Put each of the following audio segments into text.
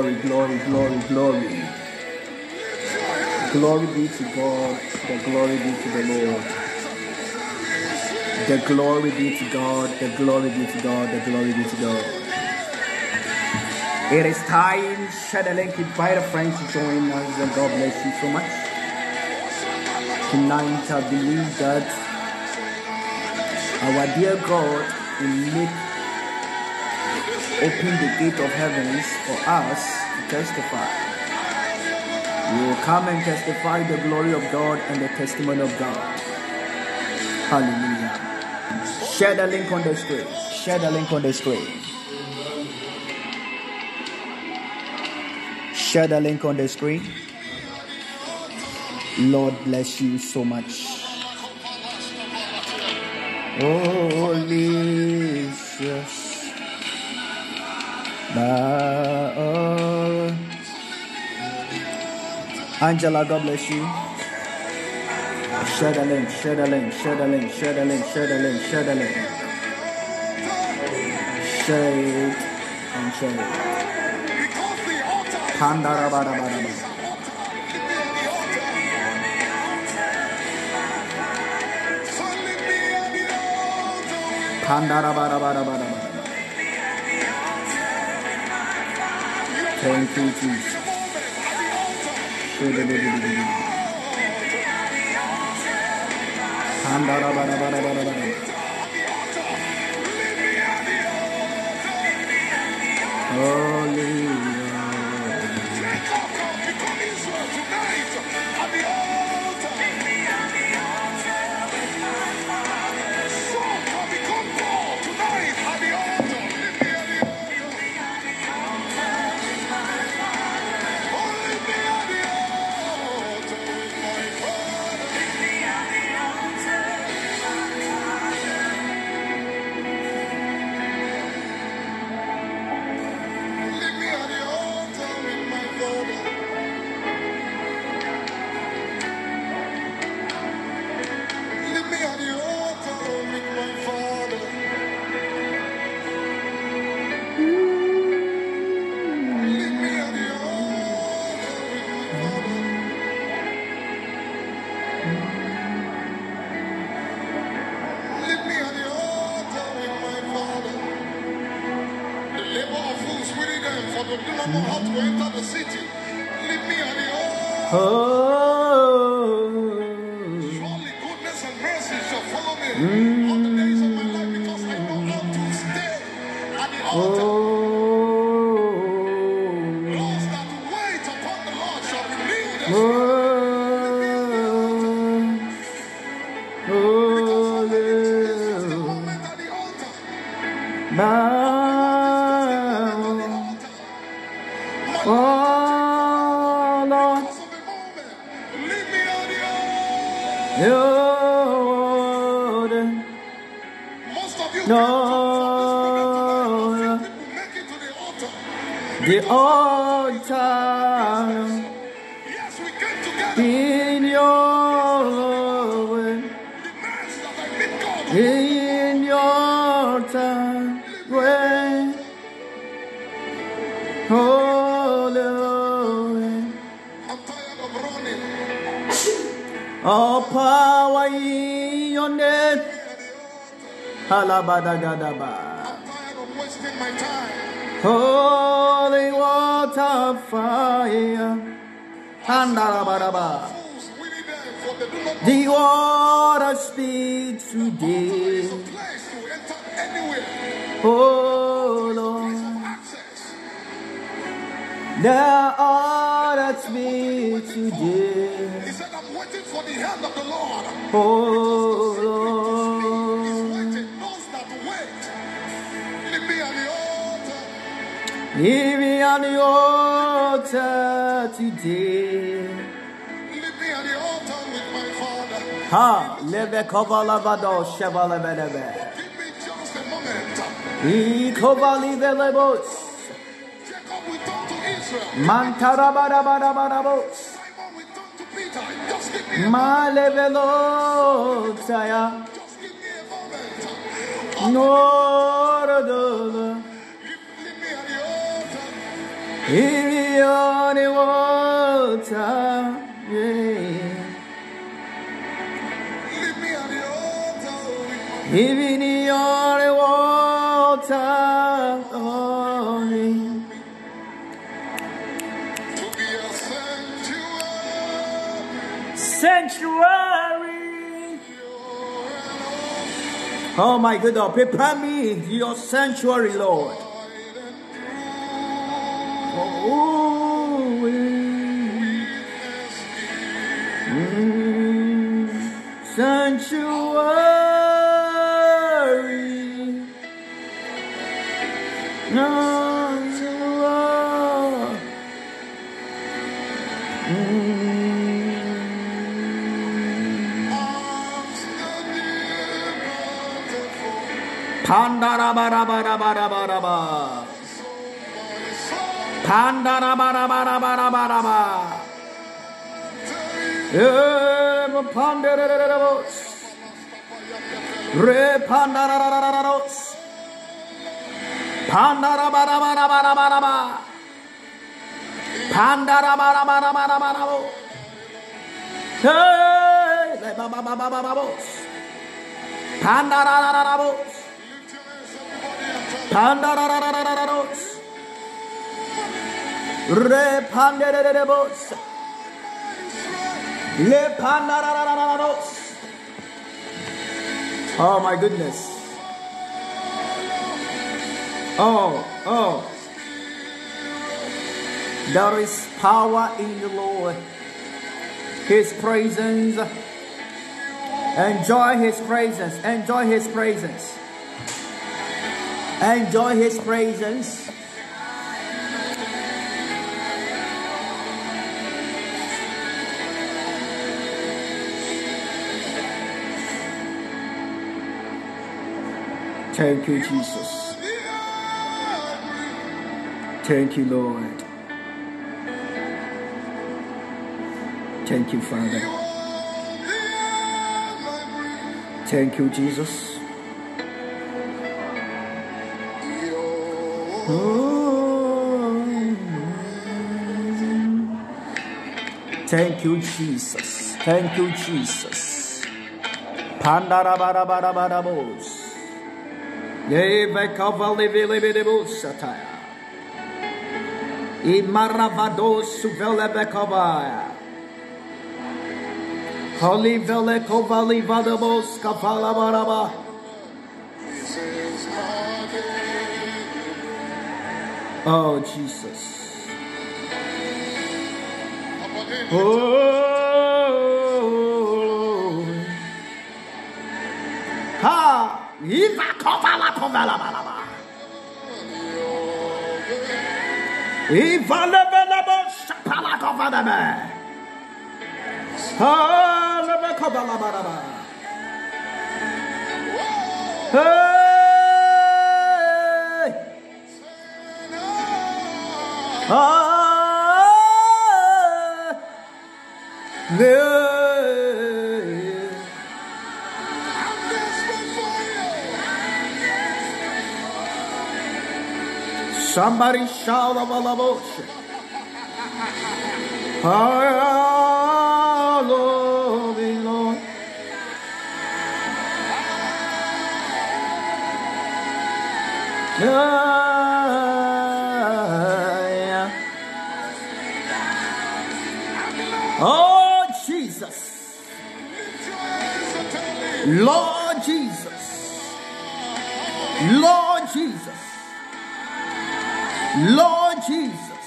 Glory, glory, glory, glory, glory, be to God. The glory be to the Lord. The glory be to God. The glory be to God. The glory be to God. It is time. Share the link. Invite a friend to join us. And God bless you so much. Tonight, I believe that our dear God will make open the gate of heavens for us to testify. We will come and testify the glory of God and the testimony of God. Hallelujah. Share the link on the screen. Share the link on the screen. Share the link on the screen. Lord bless you so much. Holy Jesus. Uh, Angela, God bless you. Share the link, share the link, share the link, share the link, share the link, share the link. Share it and share it. Ten feces. Oh. Kandarabarabaraba. Kandarabarabaraba. Thank you, Jesus. Halabadagadaba. Holy water fire. Handalabaraba. The water speaks today. Oh Lord. The water speaks today. For the hand of the Lord. Oh Lord. Leave me on the altar today. Leave me at the altar with my father. Ha, leve kovalavado shevalebelebe. Give me just a moment. I kovalivelebos. Jacob to Israel. The altar. Even on the water, yeah. Leave me at Even water, sanctuary. Oh my God, oh, prepare me your sanctuary, Lord. Oh, mm, sanctuary. Pandarabarabarabarabaraba. Pandarabarabarabarabaraba. Em pandarararabos. Re pandararararabos. Pandarabarabarabarabaraba. Pandarabarabarabarabarabo. Hey, le Le. Oh my goodness. Oh, oh. There is power in the Lord. His presence. Enjoy His presence. Enjoy His presence. Enjoy His presence. Thank you, Jesus. Thank you, Lord. Thank you, Father. Thank you, Jesus. Oh. Thank you, Jesus. Thank you, Jesus. Pandarabarabarabos. Yeve kavalivilibilibus sataya. Imaravados suvelebekavaya. Holy vele Oh Jesus. Oh. Ha! Iva kovala You. Somebody shout of a devotion. Hallelujah, Lord. Yeah. Lord Jesus. Lord Jesus. Lord Jesus.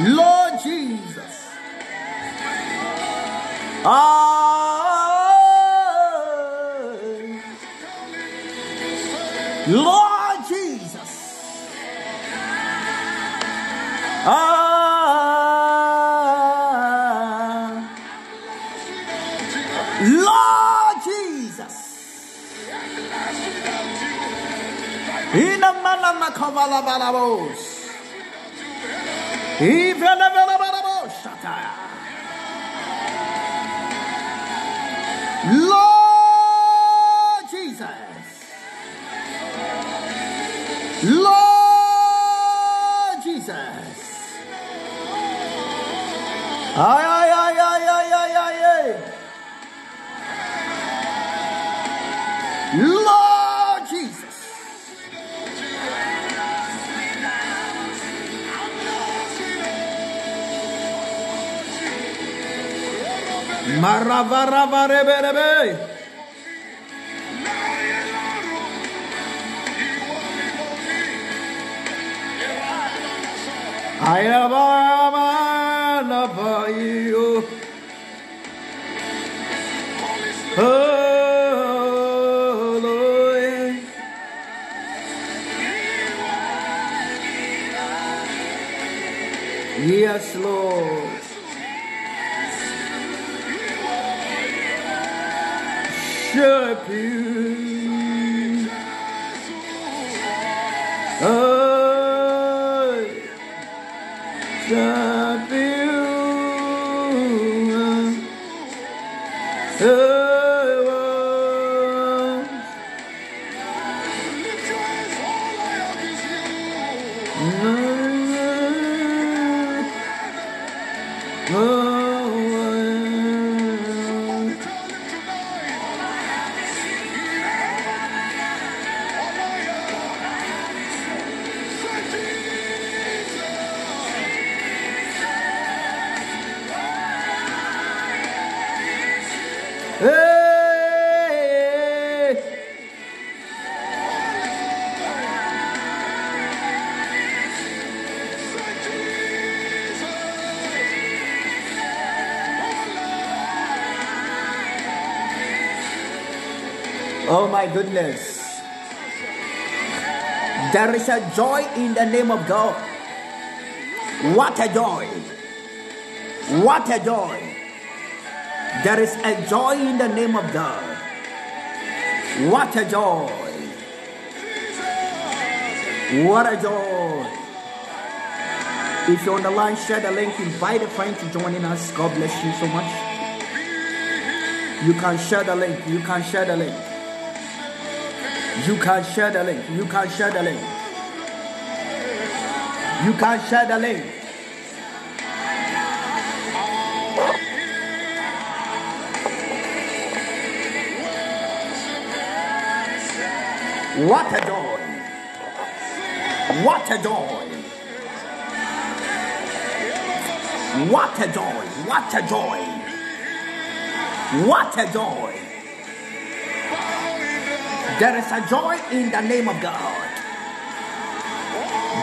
Lord Jesus. Ah, Lord manner Rebbe, Rebbe. Oh, my goodness. There is a joy in the name of God. What a joy. What a joy. There is a joy in the name of God. What a joy. What a joy. If you're on the line, share the link, invite a friend to join in us. God bless you so much. You can share the link. You can share the link. You can share the link. You can share the link. You can share the link. What a joy! What a joy! What a joy! What a joy! What a joy! There is a joy in the name of God.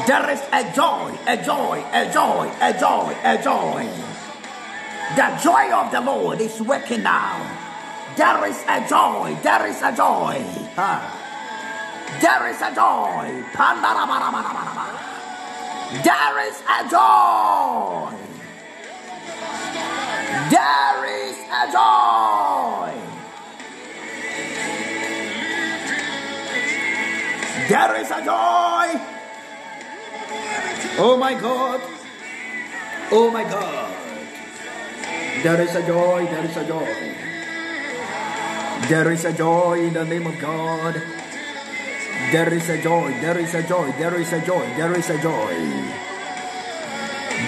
There is a joy, a joy, a joy, a joy, a joy. The joy of the Lord is working now. There is a joy, there is a joy. Ah. There is a joy. There is a joy. There is a joy. There is a joy. Oh my God. Oh my God. There is a joy. There is a joy. There is a joy in the name of God. There is a joy. There is a joy. There is a joy. There is a joy.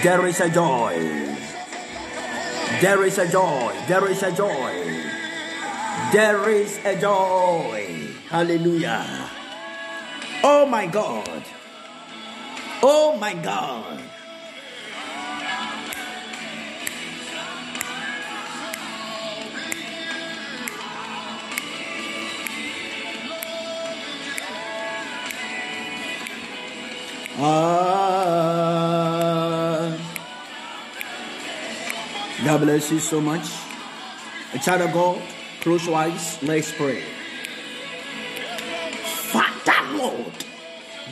There is a joy. There is a joy. There is a joy. There is a joy. Hallelujah. Oh my God. Oh my God. Ah. God bless you so much. A child of God, close your eyes, let's pray. Lord,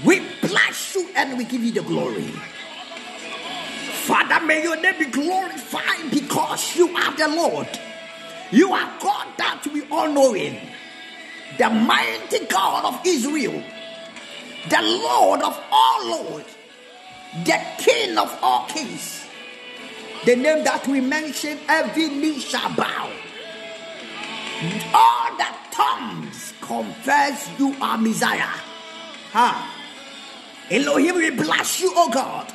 we bless you and we give you the glory. Father, may your name be glorified because you are the Lord. You are God that we all knowing, the mighty God of Israel, the Lord of all lords, the King of all kings. The name that we mention, every knee shall bow. All the tongues confess you are Messiah. Ha. Elohim, we bless you, oh God.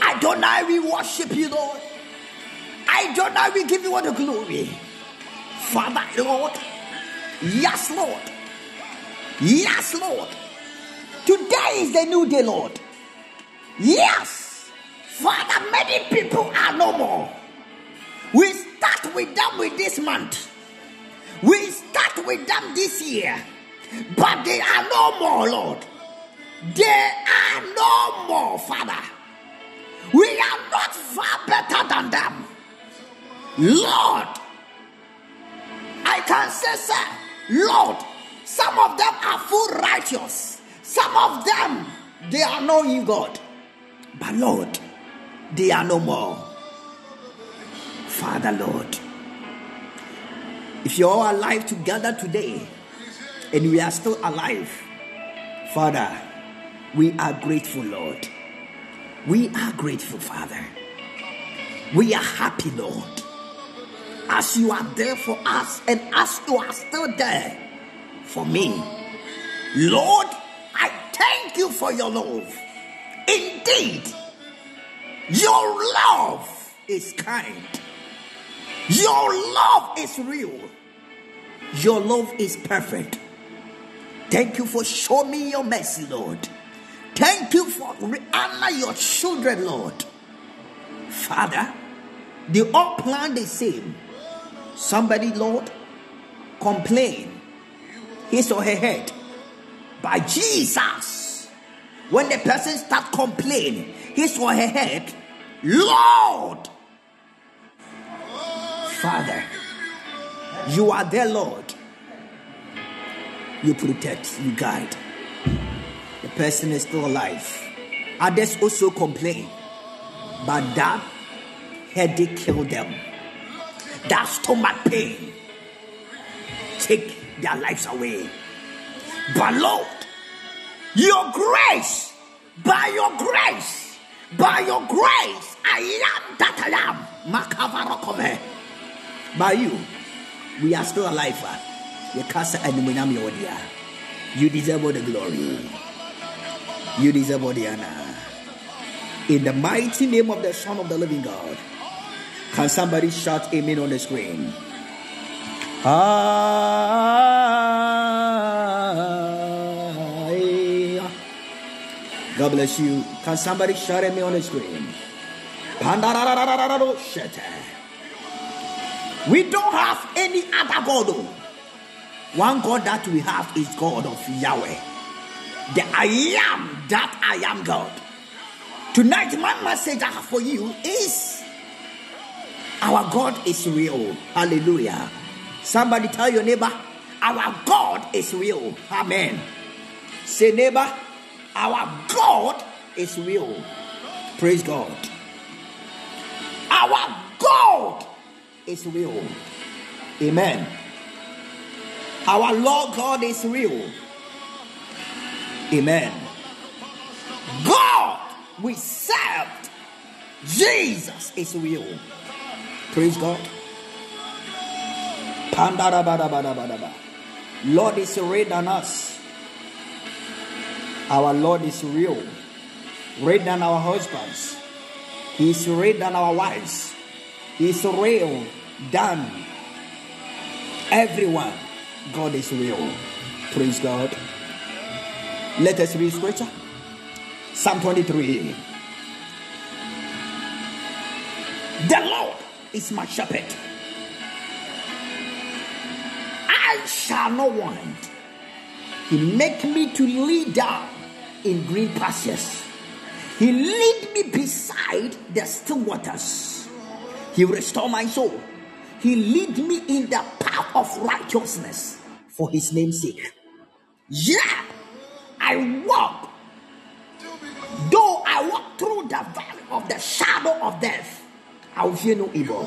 I don't Adonai, we worship you, Lord. I don't Adonai, we give you all the glory. Father, Lord. Yes, Lord. Yes, Lord. Today is the new day, Lord. Yes. Father, many people are no more. We start with them with this month. We start with them this year. But they are no more, Lord. They are no more, Father. We are not far better than them. Lord, I can say, sir, Lord, some of them are full righteous. Some of them, they are knowing God. But Lord, they are no more. Father, Lord, if you're alive together today and we are still alive, Father, we are grateful, Lord. We are grateful, Father. We are happy, Lord. As you are there for us and as you are still there for me. Lord, I thank you for your love. Indeed, your love is kind. Your love is real. Your love is perfect. Thank you for showing me your mercy, Lord. Thank you for honor your children, Lord. Father, they all plan the same. Somebody, Lord, complain his or her head by Jesus. When the person start complaining his or her head, Lord, Father, you are there, Lord. You protect, you guide. The person is still alive. Others also complain, but that headache killed them. That stomach pain take their lives away. But Lord, your grace, by your grace, by your grace, I am that I am. By you, we are still alive. You deserve all the glory. You deserve all the honor. In the mighty name of the Son of the Living God. Can somebody shout amen on the screen? God bless you. Can somebody shout at me on the screen? We don't have any other God. Though. One God that we have is God of Yahweh. The I am that I am God. Tonight, my message I have for you is our God is real. Hallelujah. Somebody tell your neighbor, our God is real. Amen. Say, neighbor, our God is real. Praise God. Our God is real. Amen. Our Lord God is real. Amen. God we served, Jesus is real. Praise God. Lord is real than us. Our Lord is real. Real than our husbands. He is real than our wives. He is real than everyone. God is real. Praise God. Let us read scripture. Psalm 23. The Lord is my shepherd. I shall not want. He make me to lead down in green pastures. He lead me beside the still waters. He restore my soul. He lead me in the path of righteousness for his name's sake. Yeah, I walk. Though I walk through the valley of the shadow of death, I will fear no evil.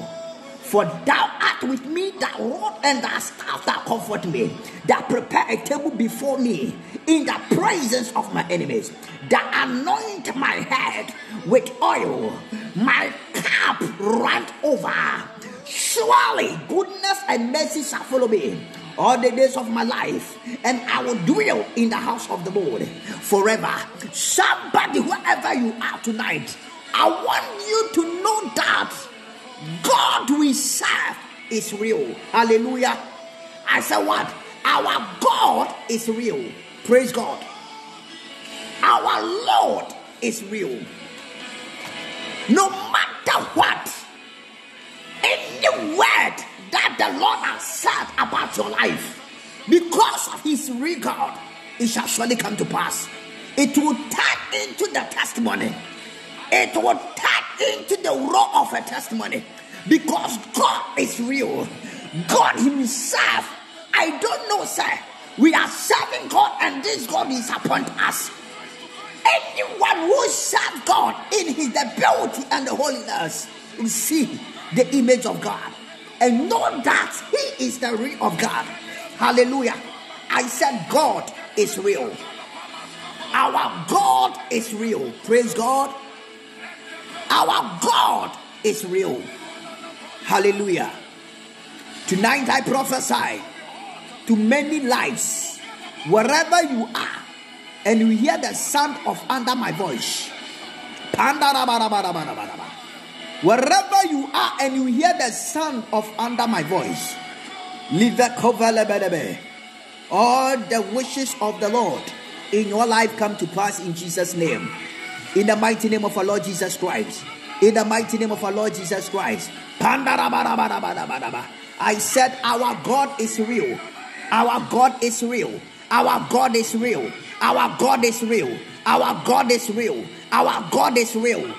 For thou art with me, that rod and that staff that comfort me, that prepare a table before me in the presence of my enemies, that anoint my head with oil, my cup run over. Surely goodness and mercy shall follow me all the days of my life, and I will dwell in the house of the Lord forever. Somebody, wherever you are tonight, I want you to know that God we serve is real. Hallelujah. I said what? Our God is real. Praise God. Our Lord is real. No matter what, any word that the Lord has said about your life, because of his regard, it shall surely come to pass. It will turn into the testimony. It will turn into the raw of a testimony because God is real. God Himself, I don't know, sir. We are serving God, and this God is upon us. Anyone who serves God in His the beauty and the holiness will see the image of God and know that He is the real of God. Hallelujah. I said, God is real. Our God is real. Praise God. Our God is real. Hallelujah. Tonight I prophesy to many lives, wherever you are, and you hear the sound of under my voice. Wherever you are and you hear the sound of under my voice, all the wishes of the Lord in your life come to pass in Jesus' name. In the mighty name of our Lord Jesus Christ. In the mighty name of our Lord Jesus Christ. I said, Our God is real. Our God is real. Our God is real. Our God is real. Our God is real. Our God is real.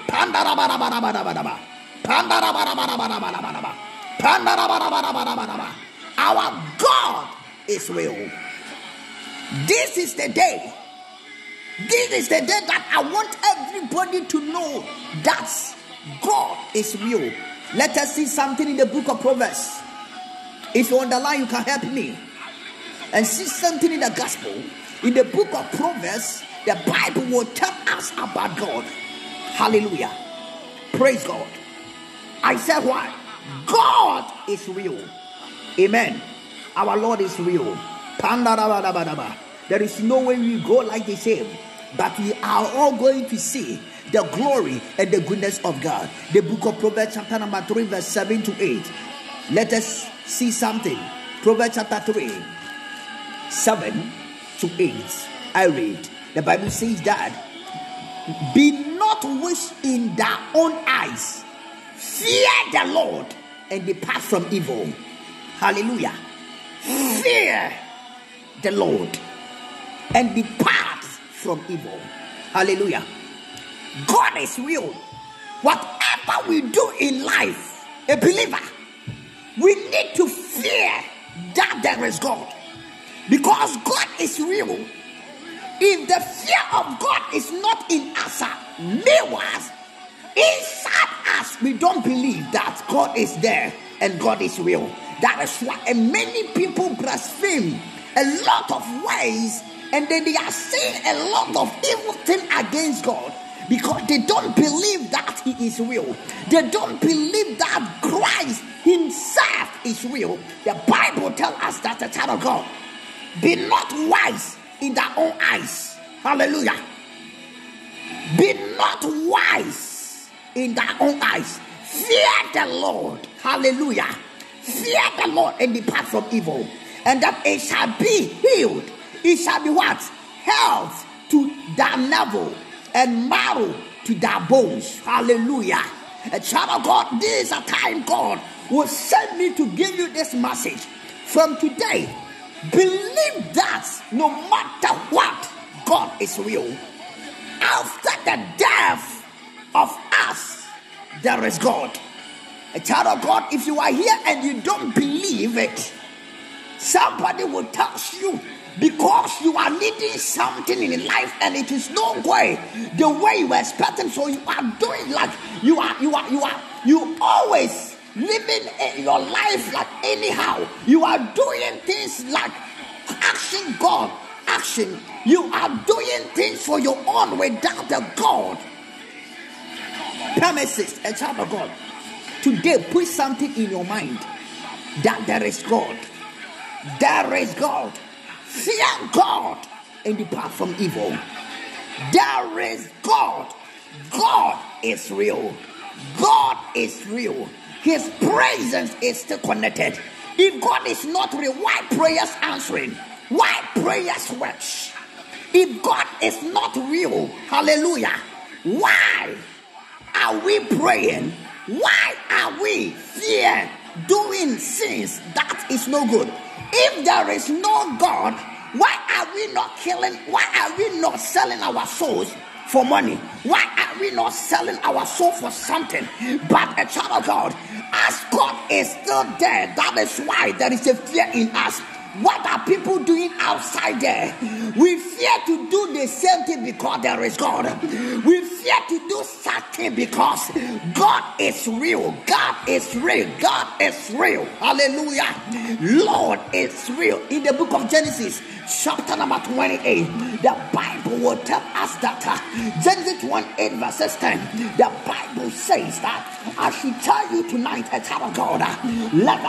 Our God is real. This is the day. This is the day that I want everybody to know that God is real. Let us see something in the book of Proverbs. If you're on the line, you can help me. And see something in the gospel. In the book of Proverbs, the Bible will tell us about God. Hallelujah. Praise God. I said what? God is real. Amen. Our Lord is real. There is no way we go like the same, but we are all going to see the glory and the goodness of God. The book of Proverbs, chapter number 3, verse 7 to 8. Let us see something. Proverbs chapter 3, 7 to 8. I read. The Bible says that be not wish in thy own eyes, fear the Lord and depart from evil. Hallelujah. Fear the Lord and depart from evil. Hallelujah. God is real. Whatever we do in life, a believer, we need to fear that there is God. Because God is real. If the fear of God is not in us, uh, meanwhile, inside us, we don't believe that God is there and God is real. That is why and many people blaspheme a lot of ways and then they are saying a lot of evil things against God because they don't believe that He is real. They don't believe that Christ Himself is real. The Bible tells us that the child of God be not wise in their own eyes. Hallelujah. Be not wise in their own eyes. Fear the Lord. Hallelujah. Fear the Lord and depart from evil. And that it shall be healed. It shall be what? Health to thy navel and marrow to thy bones. Hallelujah. A child of God, this is a time God will send me to give you this message. From today, believe that no matter what, God is real. After the death of us, there is God. A child of God, if you are here and you don't believe it, somebody will touch you because you are needing something in life and it is no way the way you were expecting. So you are doing like you are, you are, you are, you always living in your life like anyhow. You are doing things like action God, action. You are doing things for your own without the God. Premises, a child of God. Today, put something in your mind that there is God. There is God. Fear God and depart from evil. There is God. God is real. God is real. His presence is still connected. If God is not real, why prayers answering? Why prayers works? If God is not real, hallelujah, why are we praying? Why are we here doing sins that is no good? If there is no God, why are we not killing? Why are we not selling our souls for money? Why are we not selling our soul for something? But a child of God, as God is still there, that is why there is a fear in us. What are people doing outside there? We fear to do the same thing because there is God. We fear to do something because God is real. God is real. God is real. Hallelujah. Lord is real. In the book of Genesis, chapter number 28, the Bible will tell us that uh, Genesis 1 8 verses 10, the Bible says that I should tell you tonight, a child of God, uh, let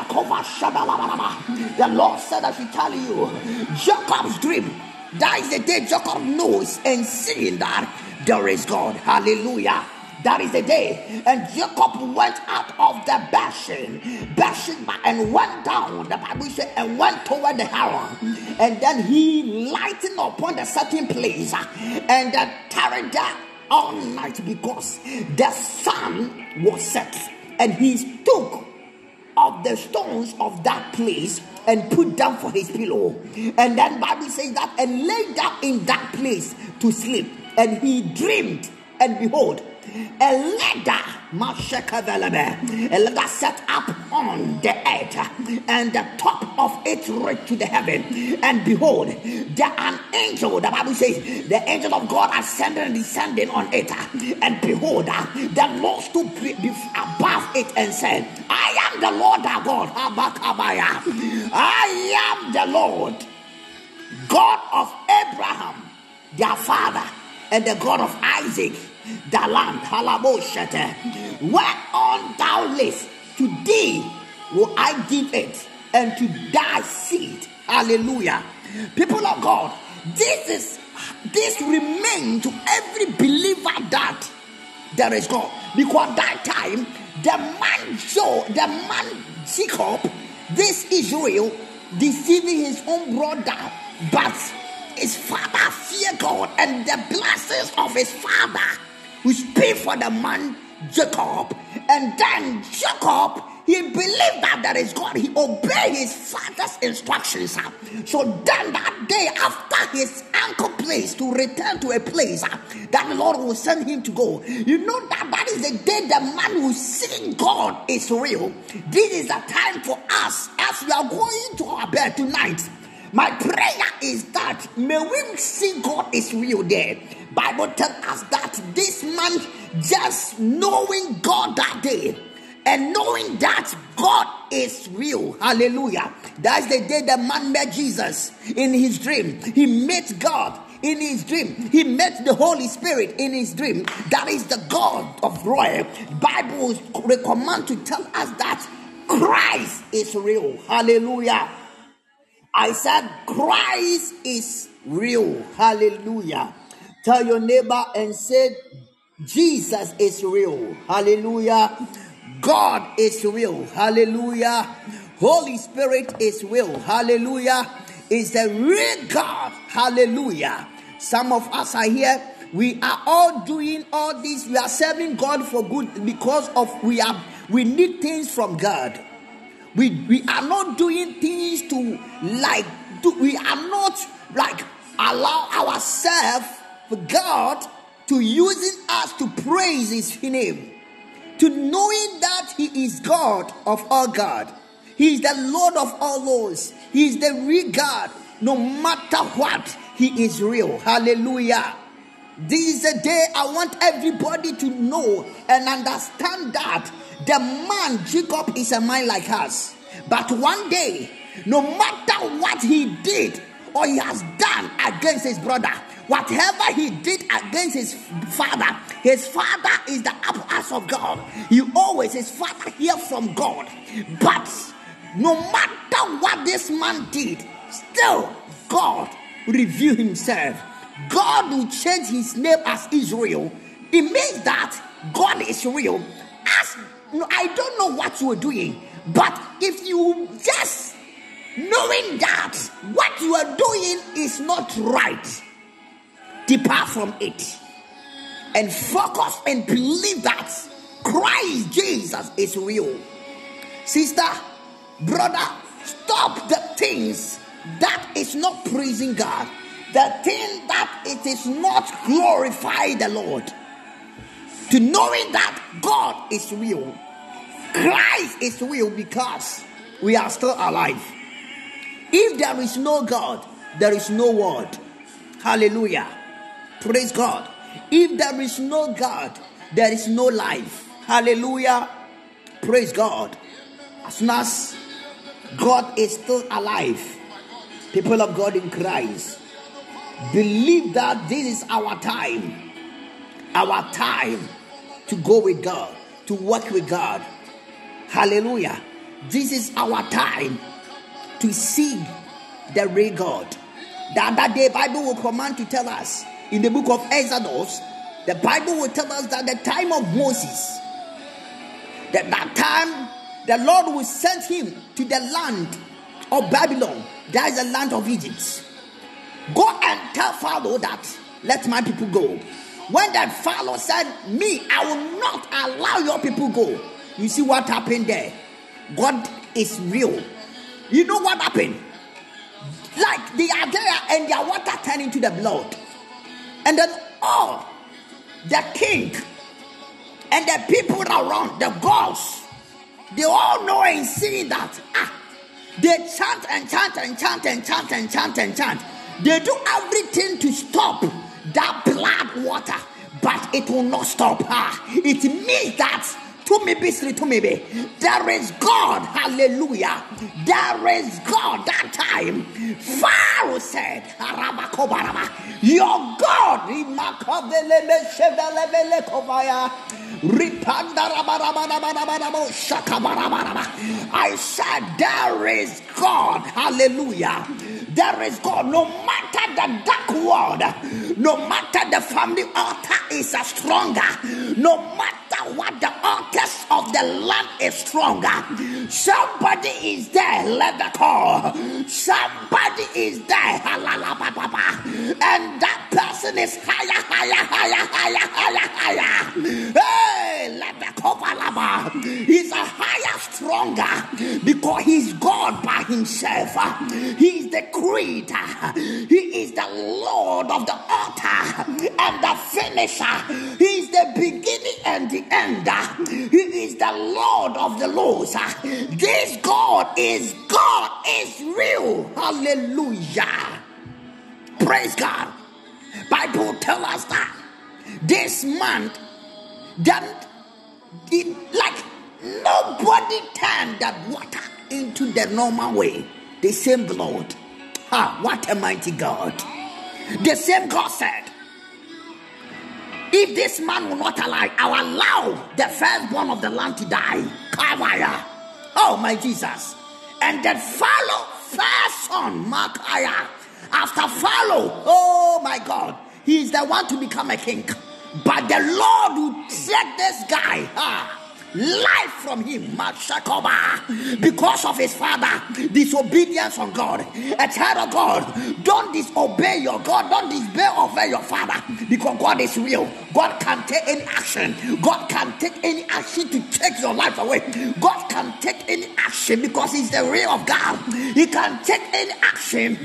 the Lord said, I should tell you, Jacob's dream. That is the day Jacob knows and seeing that there is God. Hallelujah. That is the day. And Jacob went out of the Bashan, Bashan, and went down, the Bible says, and went toward the Haran. And then he lightened upon a certain place and uh, tarried there all night because the sun was set. And he took of the stones of that place and put down for his pillow. And then Bible says that and lay down in that place to sleep. And he dreamed, and behold, a ladder, a ladder set up on the earth, and the top of it reached to the heaven. And behold, there an angel, the Bible says, the angel of God ascended and descending on it. And behold, the Lord stood above it and said, I am the Lord our God. I am the Lord, God of Abraham, their father, and the God of Isaac the land, halaboshete, whereon thou live, to thee will I give it, and to thy seed. Hallelujah. People of God, this is this remain to every believer that there is God. Because that time, the man Joe, the man Jacob, this Israel, deceiving his own brother, but his father feared God, and the blessings of his father we speak for the man Jacob, and then Jacob he believed that there is God. He obeyed his father's instructions. So then that day after his uncle place to return to a place that the Lord will send him to go. You know that that is the day the man who see God is real. This is the time for us as we are going to our bed tonight. My prayer is that may we see God is real there. Bible tells us that this man just knowing God that day and knowing that God is real. Hallelujah. That's the day the man met Jesus in his dream. He met God in his dream. He met the Holy Spirit in his dream. That is the God of royal. Bible recommend to tell us that Christ is real. Hallelujah. I said Christ is real. Hallelujah. Tell your neighbor and say, Jesus is real. Hallelujah. God is real. Hallelujah. Holy Spirit is real. Hallelujah. Is a real God. Hallelujah. Some of us are here. We are all doing all this. We are serving God for good because of we are we need things from God. We we are not doing things to like do, we are not like allow ourselves for God to using us to praise His name, to knowing that He is God of all God. He is the Lord of all lords. He is the real God. No matter what, He is real. Hallelujah. This is a day I want everybody to know and understand that the man Jacob is a man like us. But one day, no matter what he did or he has done against his brother, Whatever he did against his father, his father is the apple of God. He always, his father hear from God. But no matter what this man did, still God reveal himself. God will change his name as Israel. It means that God is real, as I don't know what you are doing, but if you just knowing that what you are doing is not right, depart from it and focus and believe that Christ Jesus is real. Sister, brother, stop the things that is not praising God, the thing that it is not glorify the Lord. To knowing that God is real, Christ is real because we are still alive. If there is no God, there is no word. Hallelujah. Praise God. If there is no God, there is no life. Hallelujah. Praise God. As soon as God is still alive, people of God in Christ, believe that this is our time. Our time to go with God, to work with God. Hallelujah. This is our time to seek the real God. The other day, Bible will command to tell us in the book of Exodus, the Bible will tell us that the time of Moses, that that time the Lord will send him to the land of Babylon. That is the land of Egypt. Go and tell Pharaoh that let my people go. When that Pharaoh said, Me, I will not allow your people go. You see what happened there? God is real. You know what happened? Like they are there and their water turned into the blood. And then all the king and the people around, the gods, they all know and see that ah, they chant and chant and chant and chant and chant and chant. They do everything to stop that blood water, but it will not stop. Ah, it means that to me be to me. There is God, hallelujah. There is God that time. Pharaoh said, Your God, I said, There is God, hallelujah. There is God, no matter the dark world, no matter the family altar is stronger, no matter what the altars of the land is stronger. Somebody is there, let the call. Somebody is there, and that person is higher, higher, higher, higher, higher, higher. Hey, let the cover He's a higher, stronger because he's God by himself. He is the creator. He is the Lord of the altar and the finisher. He is the beginning and the end. He is the Lord of the Lords. This God is God is real. Hallelujah. Praise God. Bible tell us that this man that it, like nobody turned that water into the normal way. The same blood. Ah, what a mighty God. The same God said, if this man will not allow, I will allow the firstborn of the land to die. Kawaya. Oh, my Jesus. And then follow first son, Makaya. After follow, oh my God, he is the one to become a king. But the Lord will set this guy. Ah, life from him because of his father disobedience on god a child of god. Don't disobey your god. Don't disobey your father. Because god is real. God can take any action. God can take any action to take your life away. God can take any action because he's the real of god. He can take any action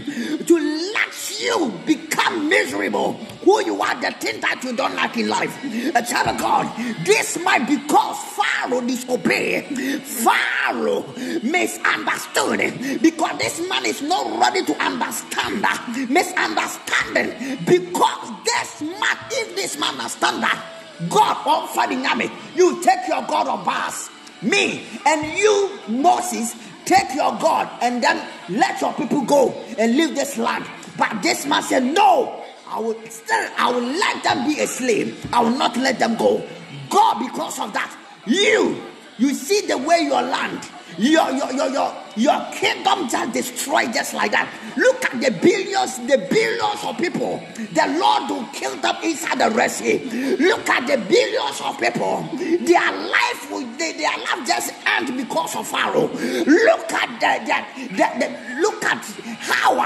to let you become miserable. Who you are the thing that you don't like in life. A child of god this might be because Pharaoh disobeyed. Pharaoh misunderstood. Because this man is not ready to understand. That misunderstanding. Because this man, if this man understand that God in army, you take your God of Baals, me and you, Moses, take your God and then let your people go and leave this land. But this man said, No, I will still I will let them be a slave. I will not let them go. God, because of that, you, you see the way your land Your, your, your, your, your kingdom just destroyed just like that. Look at the billions, the billions of people the Lord who killed them inside the Red Sea. Look at the billions of people. Their life, their life just end because of Pharaoh. Look at the, the, the, the look at how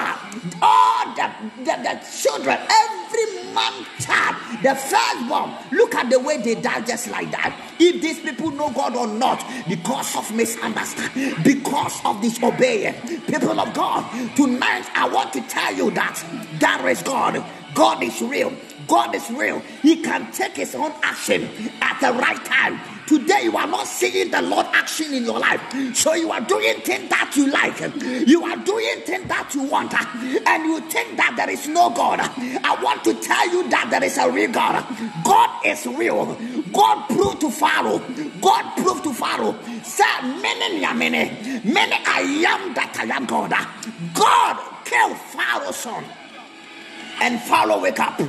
all the, the, the children, every man child, the firstborn, look at the way they die just like that. If these people know God or not, because of misunderstanding, because of disobeying, people of God, tonight I want to tell you that there is God. God is real. God is real. He can take his own action at the right time. Today, you are not seeing the Lord action in your life. So you are doing things that you like. You are doing things that you want. And you think that there is no God. I want to tell you that there is a real God. God is real. God proved to Pharaoh. God proved to Pharaoh. Say, many, many, many I am that I am God. God killed Pharaoh's son. And Pharaoh wake up.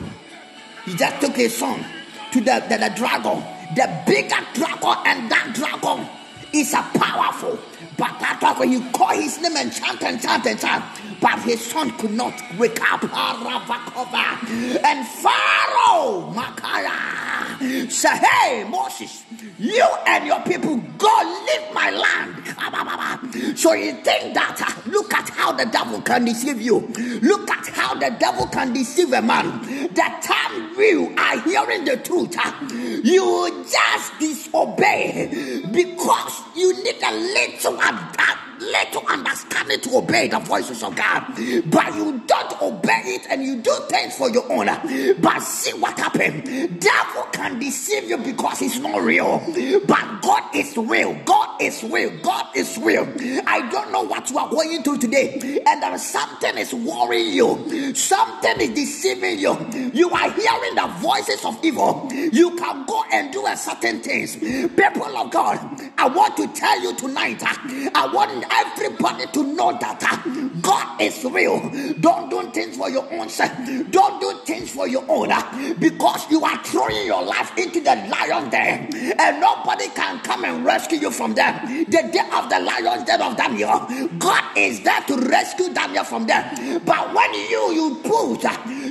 He just took his son to the, the, the dragon the bigger dragon, and that dragon is a powerful. But that dragon, you call his name and chant and chant and chant. But his son could not wake up. And Pharaoh, Makaya, said, Hey, Moses, you and your people go leave my land. So you think that, uh, look at how the devil can deceive you. Look at how the devil can deceive a man. The time you are hearing the truth, uh, you just disobey because you need a little little understanding to obey the voices of God, but you don't obey it and you do things for your own. But see what happened. Devil can deceive you because it's not real, but God is real. God is real. God is real. I don't know what you are going through today, and there is something is worrying you. Something is deceiving you. You are hearing the voices of evil. You can go and do a certain things. People of God, I want to tell you tonight. Uh, I want everybody to know that uh, God is real. Don't do things for your own sake. Don't do things for your own uh, because you are throwing your life into the lion's den and nobody can come and rescue you from there. The day of the lion's den of Daniel, God is there to rescue Daniel from there. But when you you put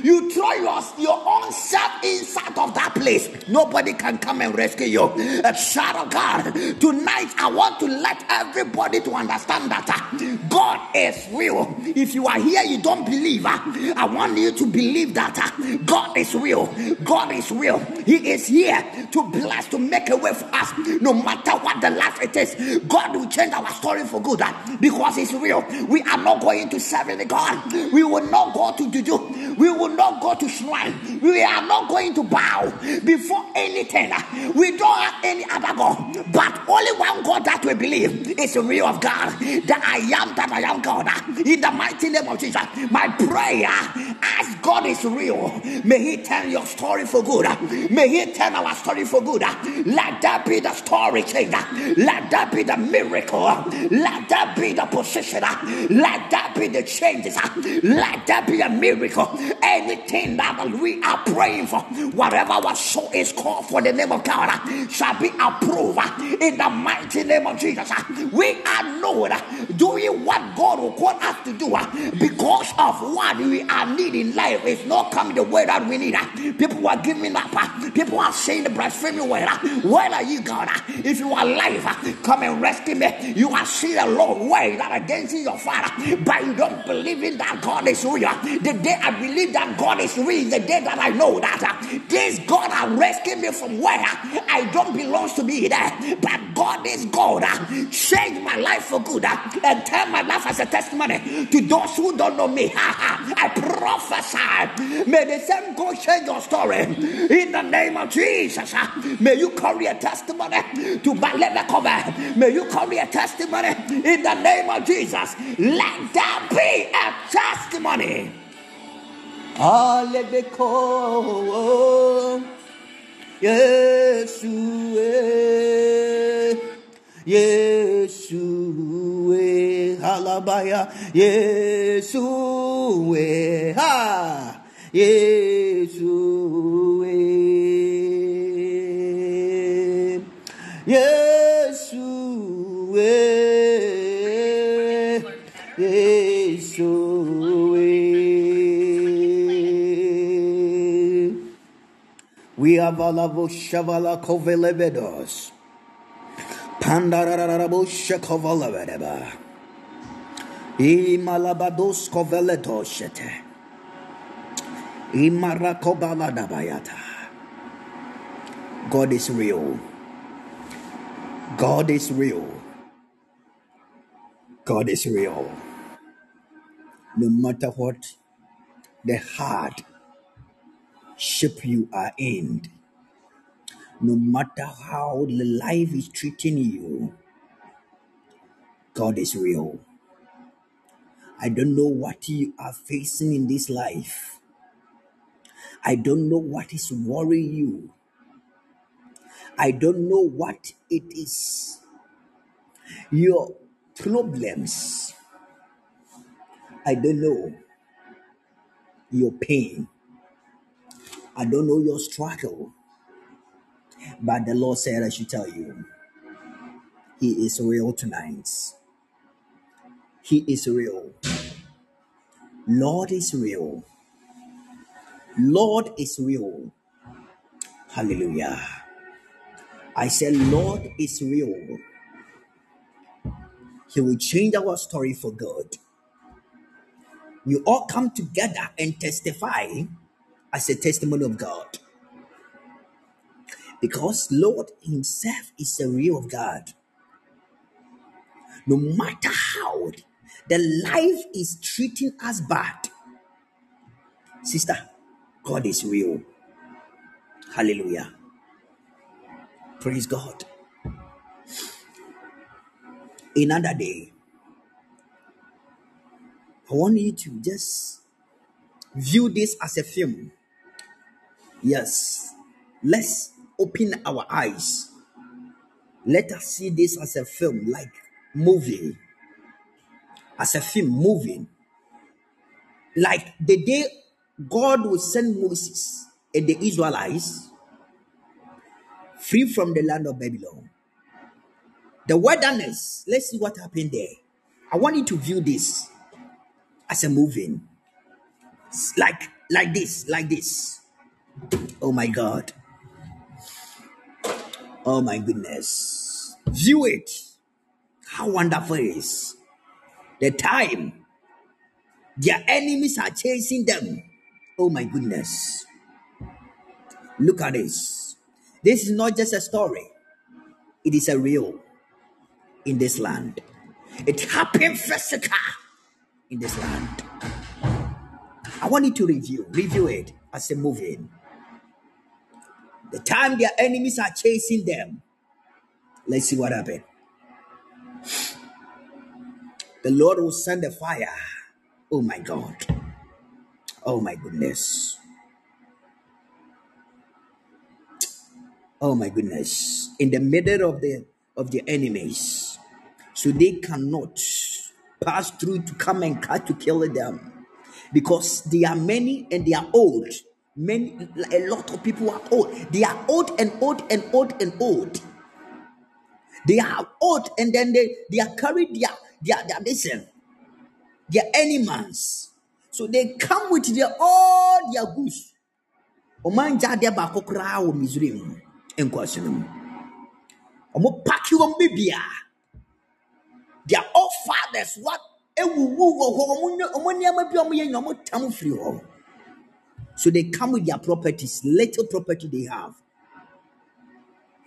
you throw your, your own self inside of that place, nobody can come and rescue you. A child of God, tonight I want to let everybody to understand that uh, God is real. If you are here, you don't believe. Uh, I want you to believe that uh, God is real. God is real. He is here to bless, to make a way for us. No matter what the life it is, God will change our story for good because it's real. We are not going to serve any God. We will not go to juju. We will not go to shrine. We are not going to bow before anything. We don't have any other God, but only one God that we believe is the real of God that I am that I am God. In the mighty name of Jesus, my prayer as God is real, may He tell your story for good. May He tell our story for good. Let that be the story change. Let that be the miracle. Let that be the position. Let that be the changes. Let that be a miracle. Anything that we are praying for, whatever our soul is called for the name of God, uh, shall be approved uh, in the mighty name of Jesus. Uh. We are known doing what God will call us to do because of what we are needing life is not coming the way that we need. People are giving up. People are saying the blasphemy word. Where are you, God? If you are alive, come and rescue me. You are seeing the Lord way that against your father, but you don't believe in that God is real. The day I believe that God is real, the day that I know that uh, this God has rescued me from where uh, I don't belong to be there, but God is God. Uh, change my life for good and turn my life as a testimony to those who don't know me. I prophesy. May the same God change your story in the name of Jesus. May you carry a testimony to Balele cover. May you carry a testimony in the name of Jesus. Let that be a testimony. Alebeko Yeshua Yeshua Halabaya Yeshua Ha Yeshua Yeshua Yeshua shavala kovelevedos. Pandararabusha kovalavedeba. Imalabados koveletoshete. Imarakobaladabayata. God is real. God is real. God is real. No matter what the hard shape you are in, no matter how the life is treating you, God is real. I don't know what you are facing in this life. I don't know what is worrying you. I don't know what it is. Your problems. I don't know your pain. I don't know your struggle. But the Lord said, I should tell you, He is real tonight. He is real. Lord is real. Lord is real. Hallelujah. I said, Lord is real. He will change our story for good. You all come together and testify as a testimony of God. Because Lord Himself is a real of God. No matter how the life is treating us bad, sister, God is real. Hallelujah. Praise God. Another day, I want you to just view this as a film. Yes. Let's open our eyes. Let us see this as a film, like movie, as a film, moving. Like the day God will send Moses and the Israelites free from the land of Babylon. The wilderness, let's see what happened there. I want you to view this as a moving. Like like this, like this. Oh my God. Oh my goodness. View it. How wonderful it is. The time their enemies are chasing them. Oh my goodness. Look at this. This is not just a story, it is a real in this land. It happened physical in this land. I want you to review, review it as a movie. The time their enemies are chasing them. Let's see what happened. The Lord will send a fire. Oh my God. Oh my goodness. Oh my goodness. In the middle of the of the enemies. So they cannot pass through to come and cut to kill them. Because they are many and they are old. Many a lot of people are old. They are old and old and old and old. They are old and then they, they are carried their their their listen, their animals. So they come with their all their goods. gya adeɛ baako koraa wɔ misraim nkwasi no mu ɔmo paki wɔn bibia their all fathers what ewuwu wɔ hɔ ɔmo nneɛma bi a ɔmo yɛ nyɛ ɔmo tam firi so they come with their properties little property they have.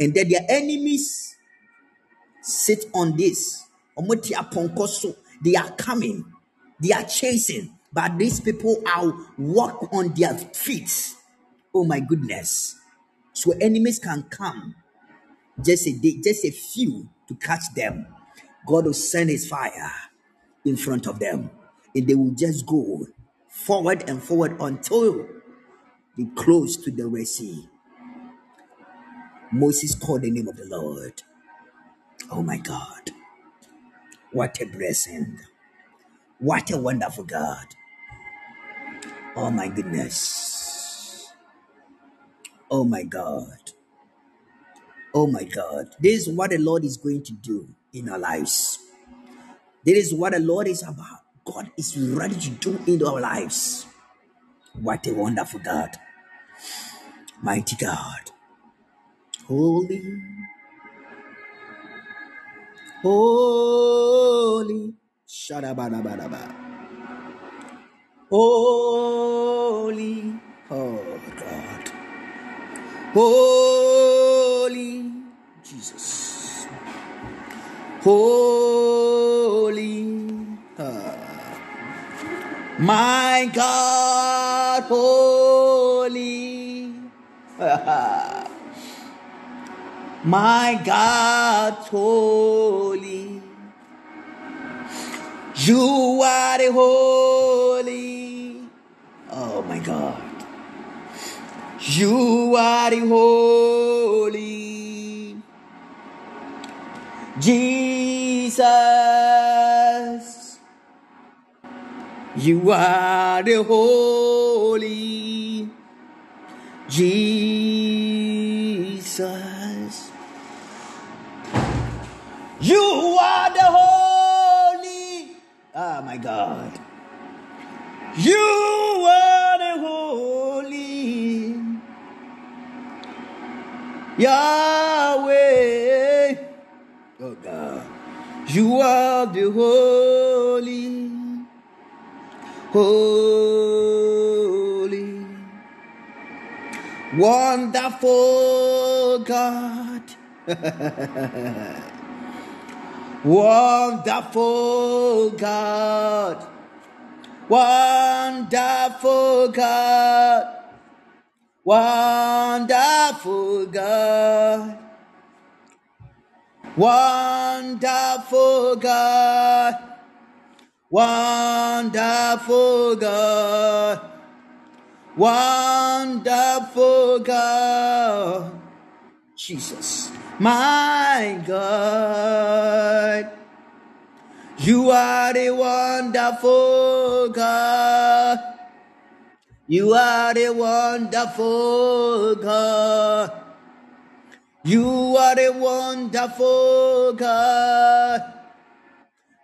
And then their enemies sit on this. They are coming they are chasing but these people are walk on their feet. Oh my goodness. So enemies can come just a day, just a few to catch them. God will send his fire in front of them, and they will just go forward and forward until they close to the Red Sea. Moses called the name of the Lord. Oh my God. What a blessing. What a wonderful God. Oh my goodness. Oh my God. Oh my God. This is what the Lord is going to do in our lives. This is what the Lord is about. God is ready to do in our lives. What a wonderful God. Mighty God. Holy, holy, shadabadabadaba. Holy, oh God. Holy, Jesus. Holy, ah. my God, holy. my God, holy. You are the holy. Oh my God. You are the holy. Jesus. You are the holy. Jesus. You are the holy. Ah, my God. You are the holy. Yahweh. Oh, God. You are the holy. Holy. Wonderful God. Wonderful God. Wonderful God. Wonderful God. Wonderful God. Wonderful God. Wonderful God. Jesus, my God. You are the wonderful God. You are the wonderful God. You are the wonderful God.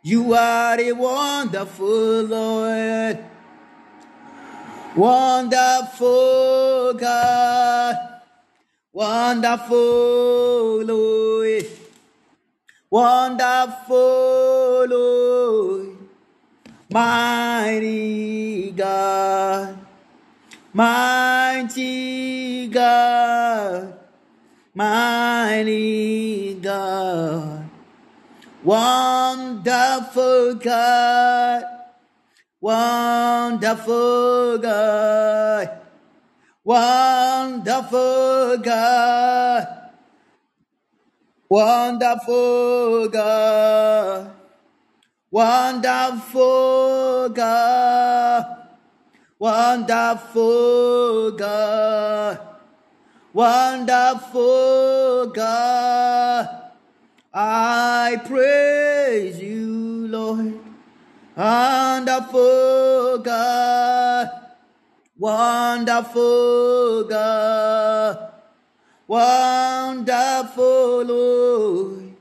You are the wonderful Lord. Wonderful God. Wonderful Lord. Wonderful Lord. Mighty God. Mighty God. Mighty God. Wonderful God. Wonderful God. Wonderful God. Wonderful God. Wonderful God. Wonderful God. Wonderful God. I praise you. Wonderful God. Wonderful God. Wonderful Lord.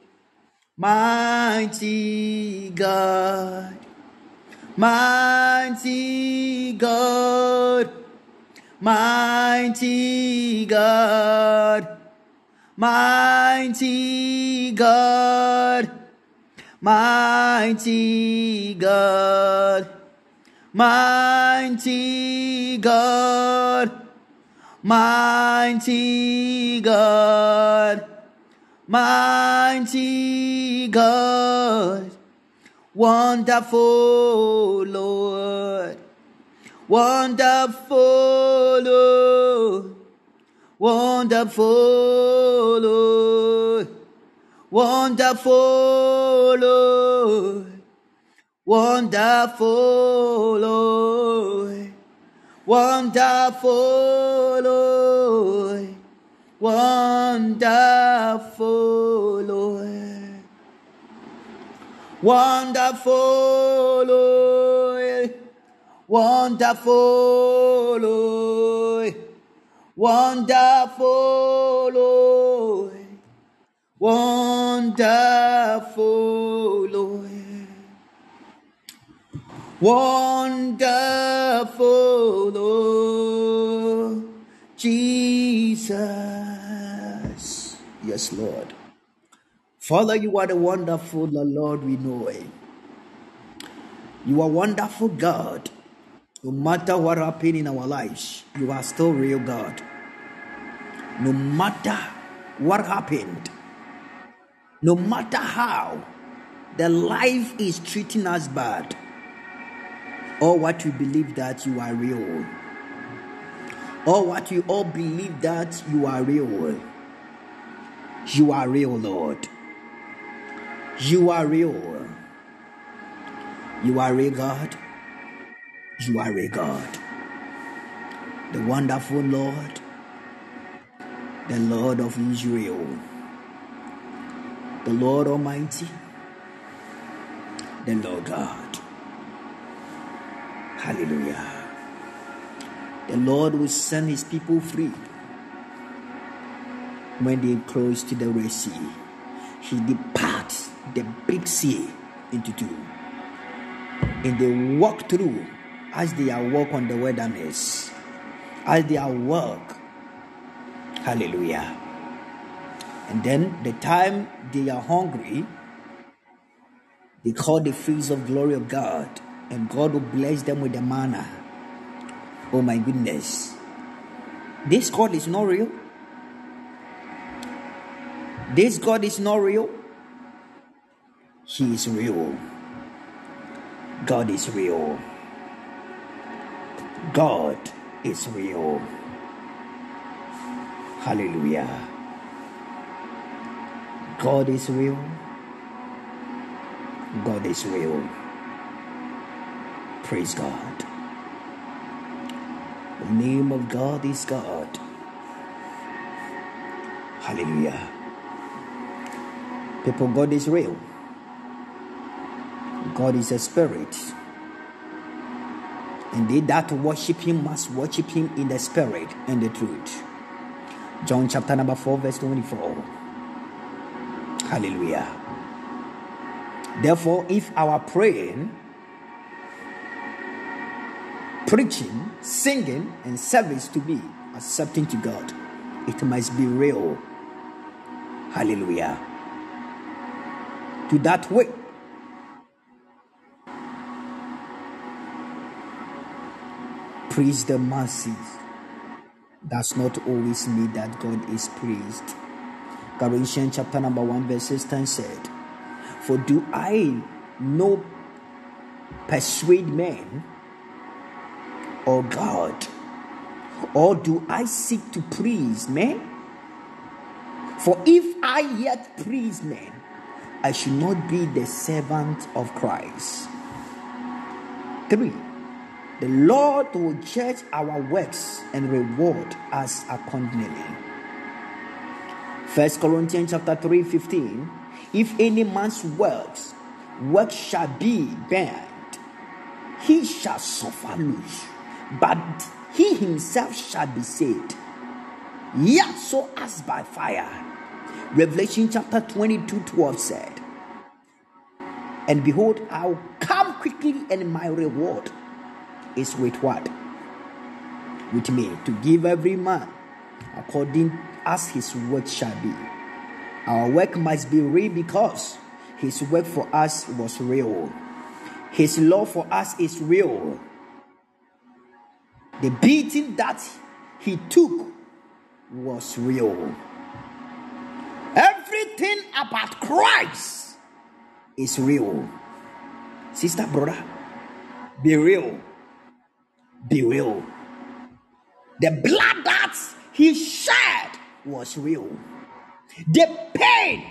Mighty God. Mighty God. Mighty God. Mighty God. Mighty God. Mighty God. Mighty God. Mighty God. Wonderful Lord. Wonderful Lord. Wonderful Lord. Wonderful Lord. Wonderful Lord. Wonderful Lord. Wonderful Lord. Wonderful Lord. Wonderful Lord. Wonderful Lord. Wonderful Lord. Wonderful Lord. Jesus. Yes, Lord. Father, you are the wonderful the Lord we know. You are wonderful God. No matter what happened in our lives, you are still real God. No matter what happened, no matter how the life is treating us bad, or what you believe that you are real, or what you all believe that you are real, you are real, Lord. You are real. You are a God. You are a God. The wonderful Lord, the Lord of Israel, the Lord Almighty, the Lord God. Hallelujah. The Lord will send his people free when they close to the Red Sea. He departs the big sea into two. And they walk through as they are walk on the wilderness, as they are walk. Hallelujah. And then the time they are hungry, they call the feast of glory of God, and God will bless them with the manna. Oh my goodness. This God is not real. This God is not real. He is real. God is real. God is real. Hallelujah. God is real. God is real. Praise God. The name of God is God. Hallelujah. People, God is real. God is a spirit. And they that worship him must worship him in the spirit and the truth. John chapter number 4, verse 24. Hallelujah. Therefore, if our praying, preaching, singing, and service to be accepting to God, it must be real. Hallelujah. To that way, praise the masses does not always mean that God is praised. Galatians chapter number 1, verses 10 said, For do I no persuade men or God? Or do I seek to please men? For if I yet please men, I should not be the servant of Christ. 3. The Lord will judge our works and reward us accordingly. First Corinthians chapter 3 15. If any man's works, work shall be burned, he shall suffer loss, but he himself shall be saved. Yet so as by fire. Revelation chapter 22 12 said, And behold, I'll come quickly, and my reward is with what? With me, to give every man according as his work shall be. Our work must be real because his work for us was real. His love for us is real. The beating that he took was real. Everything about Christ is real. Sister, brother, be real be real. The blood that he shed was real. The pain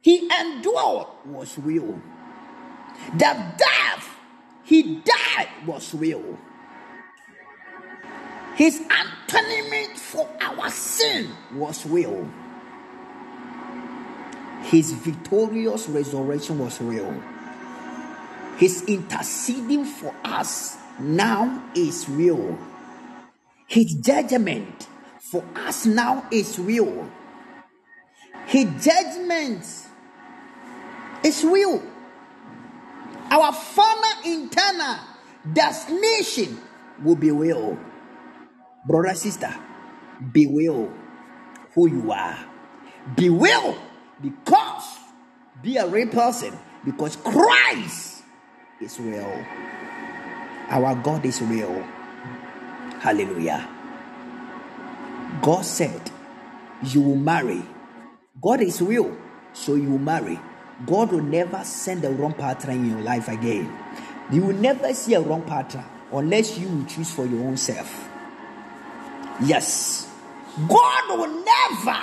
he endured was real. The death he died was real. His atonement for our sin was real. His victorious resurrection was real. His interceding for us now is real. His judgment for us now is real. His judgment is real. Our final internal destination will be real. Brother, sister, be real who you are. Be real because be a real person because Christ is real. Our God is real. Hallelujah. God said, You will marry. God is real, so you will marry. God will never send a wrong partner in your life again. You will never see a wrong partner unless you choose for your own self. Yes. God will never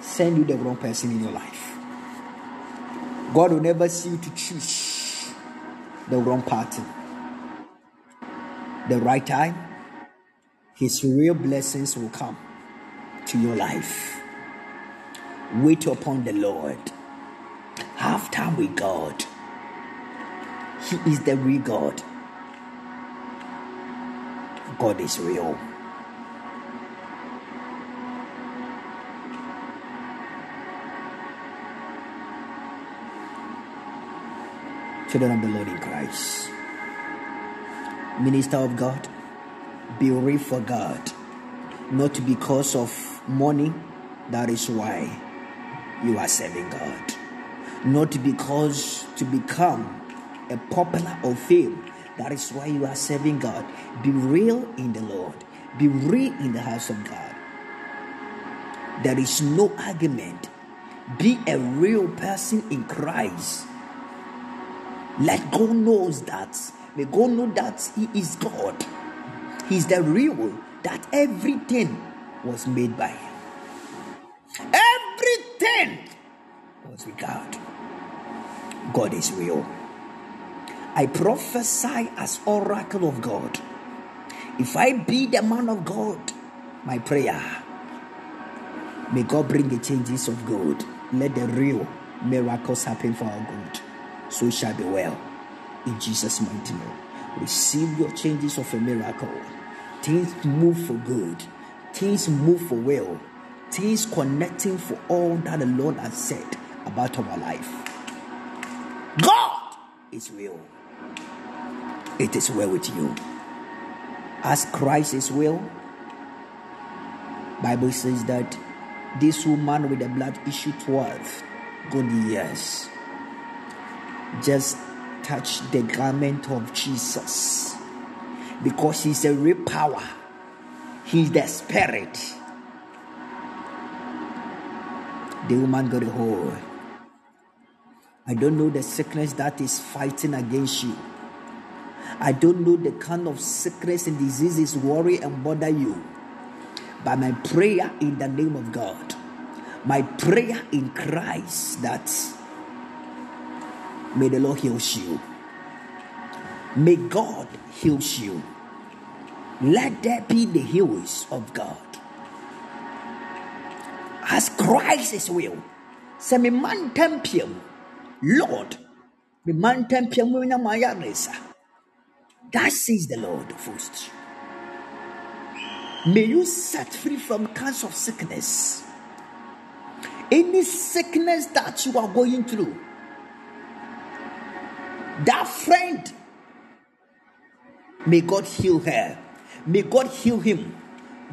send you the wrong person in your life. God will never see you to choose the wrong party. The right time, His real blessings will come to your life. Wait upon the Lord. Have time with God. He is the real God. God is real. Children of the Lord in Christ. Minister of God, be real for God. Not because of money, that is why you are serving God. Not because to become a popular or fame, that is why you are serving God. Be real in the Lord, be real in the house of God. There is no argument. Be a real person in Christ. Let God knows that. May God know that He is God. He's the real, that everything was made by Him. Everything was with God. God is real. I prophesy as oracle of God. If I be the man of God, my prayer, may God bring the changes of good. Let the real miracles happen for our good. So it shall be well. In Jesus' mighty name. Receive your changes of a miracle. Things move for good. Things move for well. Things connecting for all that the Lord has said about our life. God is real. It is well with you. As Christ is will, Bible says that this woman with the blood issue 12 good years just touch the garment of Jesus because he's a real power. He's the spirit. The woman got a hold. I don't know the sickness that is fighting against you. I don't know the kind of sickness and diseases worry and bother you. But my prayer in the name of God, my prayer in Christ that may the Lord heal you. May God heal you. Let there be the healings of God. As Christ is will. Say me man tempium. Lord. Me man tempium na maya resa. That says the Lord of hosts. May you set free from kinds of sickness. Any sickness that you are going through. That friend, may God heal her. May God heal him.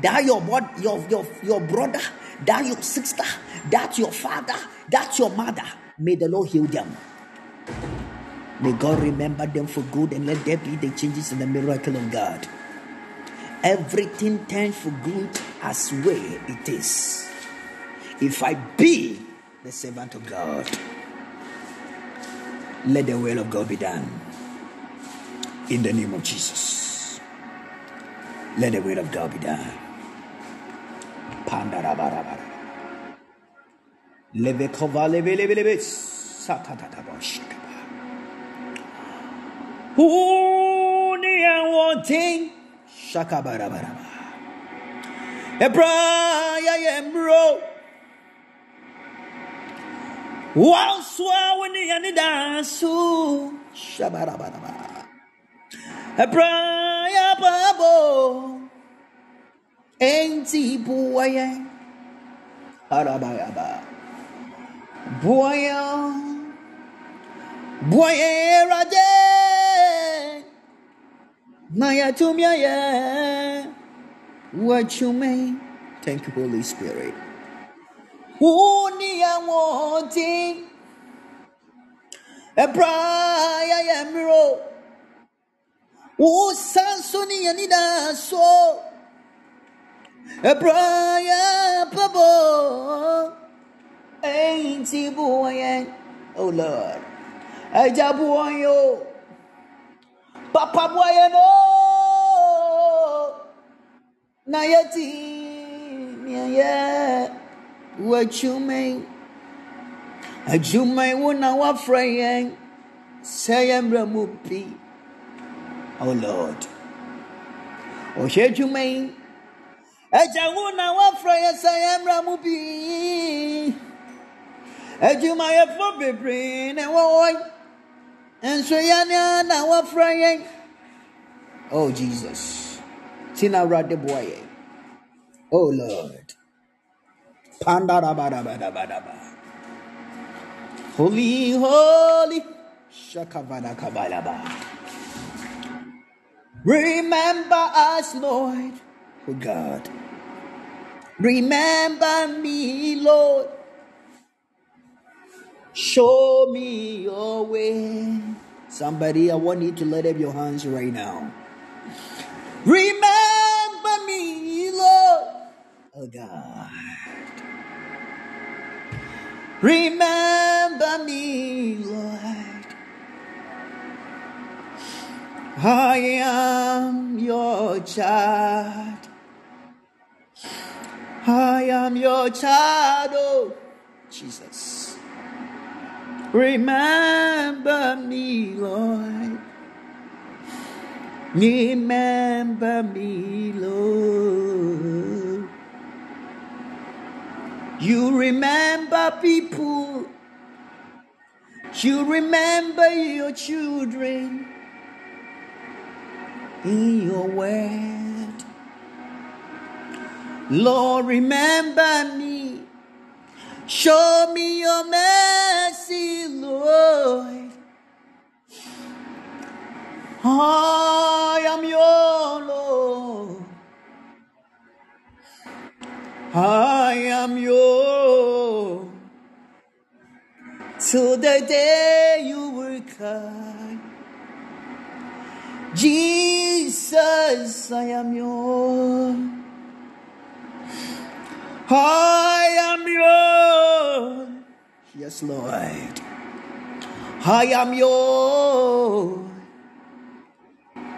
That your your your your brother, that your sister, that your father, that your mother. May the Lord heal them. May God remember them for good and let there be the changes in the miracle of God. Everything turns for good as way it is. If I be the servant of God, let the will of God be done. In the name of Jesus. Let the will of God be done. Pandarabarabara. Levekova leve leve leve. Satatatabashakaba. Uni and one thing. Shakabarabaraba. Wini and dansu. Ebraya babo. Enti buaya. Arabayaba. Buaya. Buaya raje. Maya tumya ya. What you may. Thank you, Holy Spirit. Uni awanting. Ebraya yemro. O sansoni anida so. Ebraya pabo. Ain't. Oh Lord. Aja boy yo. Papa boy. Yeah. What you mean? adwuma wo na wafrɛ yɛn sɛ yɛn pi oh lord ɔhwɛ adwuma yi agya wo na wafrɛ yɛn sɛ yɛn mmerɛ mu pi adwumayɛfo bebree na wɔwɔ nso yɛn na wafrɛ yɛn oh jesus ti na awurade boa yɛn oh lord. Pandarabadabadabadaba. Holy, holy. Shakavada Kabalaba. Remember us, Lord, oh God. Remember me, Lord. Show me your way. Somebody, I want you to let up your hands right now. Remember me, Lord. Oh God. Remember me, Lord. I am your child. I am your child, oh Jesus. Remember me, Lord. Remember me, Lord. You remember people. You remember your children in your word. Lord, remember me. Show me your mercy, Lord. I am your Lord. I am yours till the day you will come. Jesus, I am yours. I am yours. Yes, Lord. I am yours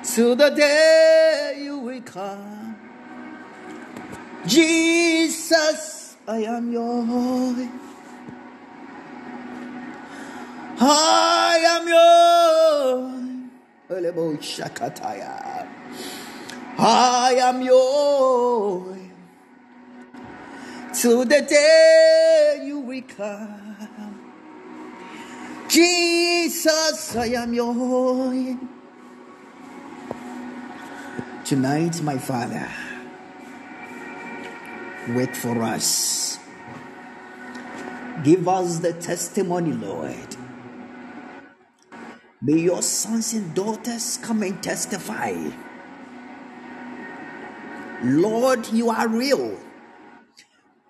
till the day you will come. Jesus, I am yours. I am yours. I am yours. Till the day you come. Jesus, I am yours. Tonight, my Father wait for us. Give us the testimony, Lord. May your sons and daughters come and testify. Lord, you are real.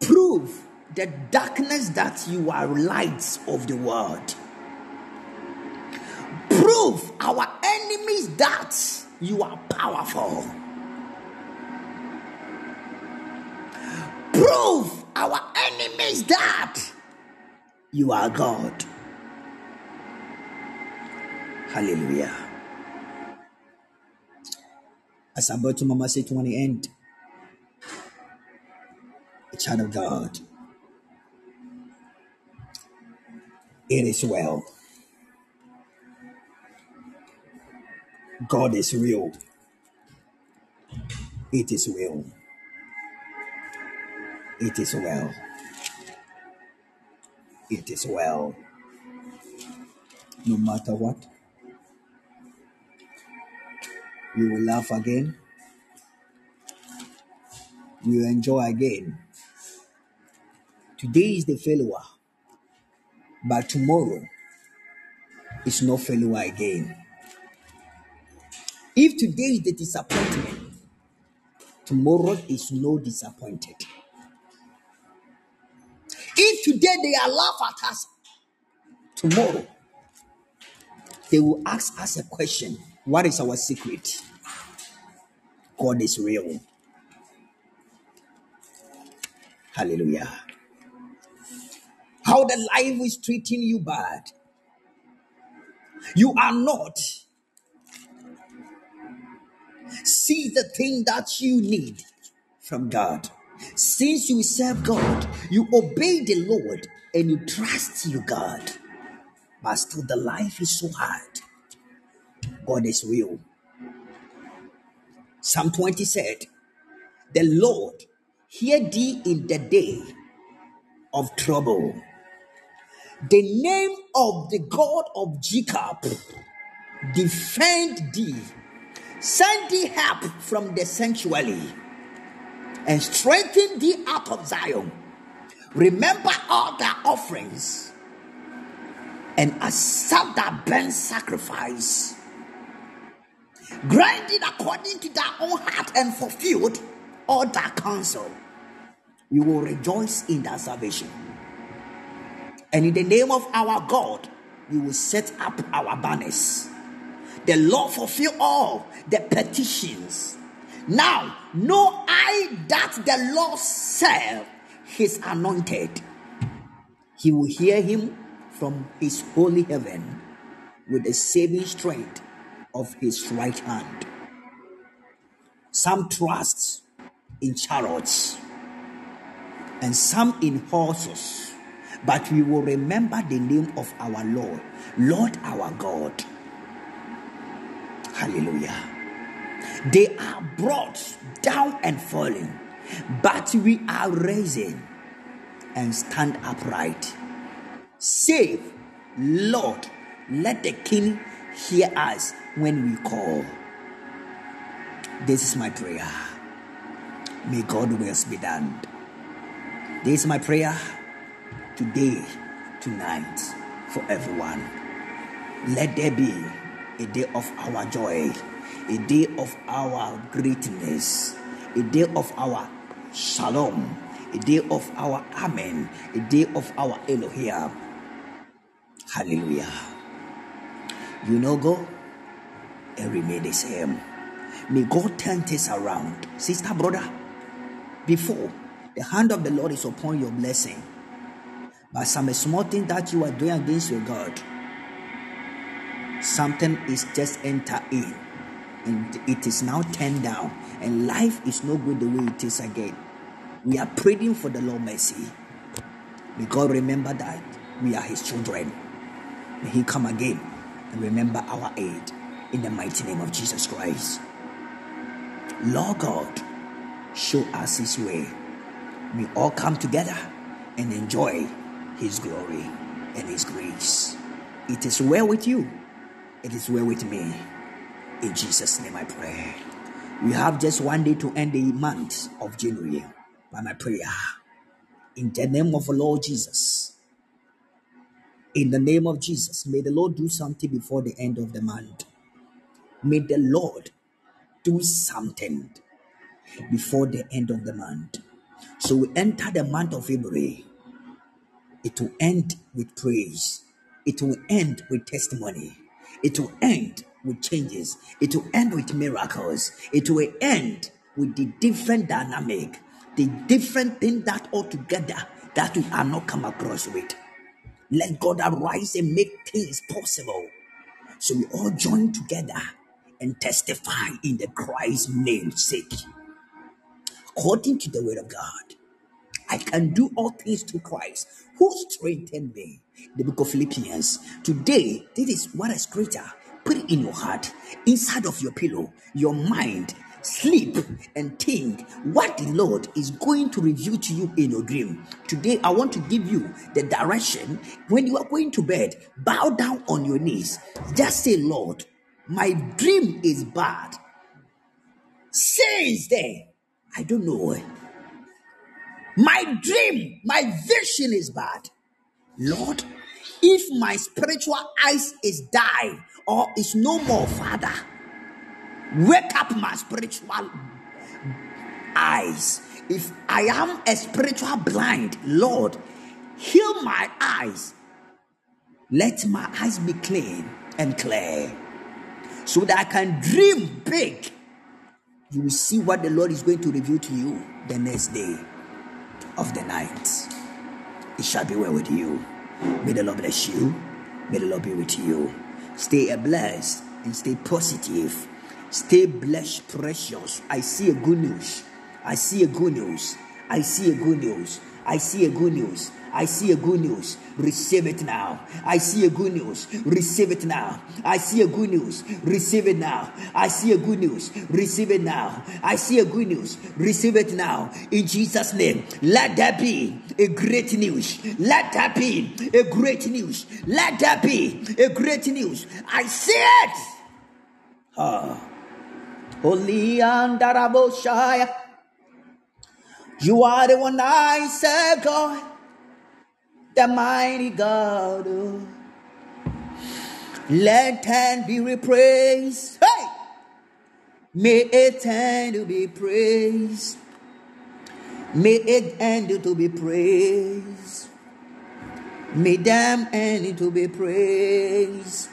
Prove the darkness that you are lights of the world. Prove our enemies that you are powerful. prove our enemies that you are God. Hallelujah. As I'm about to Mama say to the end, a child of God, it is well. God is real. It is well. It is well. It is well. No matter what, we will laugh again. We will enjoy again. Today is the failure, but tomorrow is no failure again. If today is the disappointment, tomorrow is no disappointed. If today they are laugh at us, tomorrow they will ask us a question What is our secret? God is real. Hallelujah. How the life is treating you bad. You are not. See the thing that you need from God. Since you serve God, you obey the Lord and you trust you, God. But still, the life is so hard. God is real. Psalm 20 said, The Lord hear thee in the day of trouble. The name of the God of Jacob defend thee, send thee help from the sanctuary, and strengthen thee out of Zion. Remember all thy offerings and accept thy burnt sacrifice. Grind it according to thy own heart and fulfilled all thy counsel. You will rejoice in thy salvation. And in the name of our God, we will set up our banners. The Lord fulfill all the petitions. Now, know I that the Lord serve his anointed. He will hear him from his holy heaven with the saving strength of his right hand. Some trust in chariots and some in horses, but we will remember the name of our Lord, Lord our God. Hallelujah. They are brought down and falling, but we are raising and stand upright. Save, Lord, let the King hear us when we call. This is my prayer. May God wills be done. This is my prayer today, tonight, for everyone. Let there be a day of our joy, a day of our greatness, a day of our shalom, a day of our amen, a day of our Elohim. Hallelujah. You know, go and remain the same. May God turn this around. Sister, brother, before the hand of the Lord is upon your blessing, but some small thing that you are doing against your God, something is just enter in and it is now turned down, and life is no good the way it is again. We are praying for the Lord mercy. May God remember that we are His children. May He come again and remember our aid in the mighty name of Jesus Christ. Lord God, show us His way. We all come together and enjoy His glory and His grace. It is well with you, it is well with me. In Jesus' name I pray. We have just one day to end the month of January by my prayer. In the name of the Lord Jesus. In the name of Jesus, may the Lord do something before the end of the month. May the Lord do something before the end of the month. So we enter the month of February. It will end with praise. It will end with testimony. It will end with changes. It will end with miracles. It will end with the different dynamic, the different thing that altogether that we are not come across with. Let God arise and make things possible. So we all join together and testify in the Christ's name sake. According to the word of God, I can do all things through Christ who strengthened me. The book of Philippians. Today, this is what a scripture. Put it in your heart, inside of your pillow, your mind. Sleep and think what the Lord is going to reveal to you in your dream. Today, I want to give you the direction when you are going to bed. Bow down on your knees. Just say, Lord, my dream is bad. Since then, I don't know. My dream, my vision is bad. Lord, if my spiritual eyes is dying or is no more, Father, wake up my spiritual eyes. If I am a spiritual blind, Lord, Heal my eyes. Let my eyes be clean and clear so that I can dream big. You will see what the Lord is going to reveal to you the next day of the night. It shall be well with you. May the Lord bless you. May the Lord be with you. Stay blessed and stay positive. Stay blessed, precious. I see a good news. I see a good news. I see a good news. I see a good news. I see a good news. Receive it now. I see a good news. Receive it now. I see a good news. Receive it now. I see a good news. Receive it now. I see a good news. Receive it now. In Jesus' name. Let that be a great news. Let that be a great news. Let that be a great news. I see it. Ah. Holy and. You are the one I serve, God the mighty God. Let hand be praised. Hey! May it end to be praised. May it end to be praised. May them end to be praised.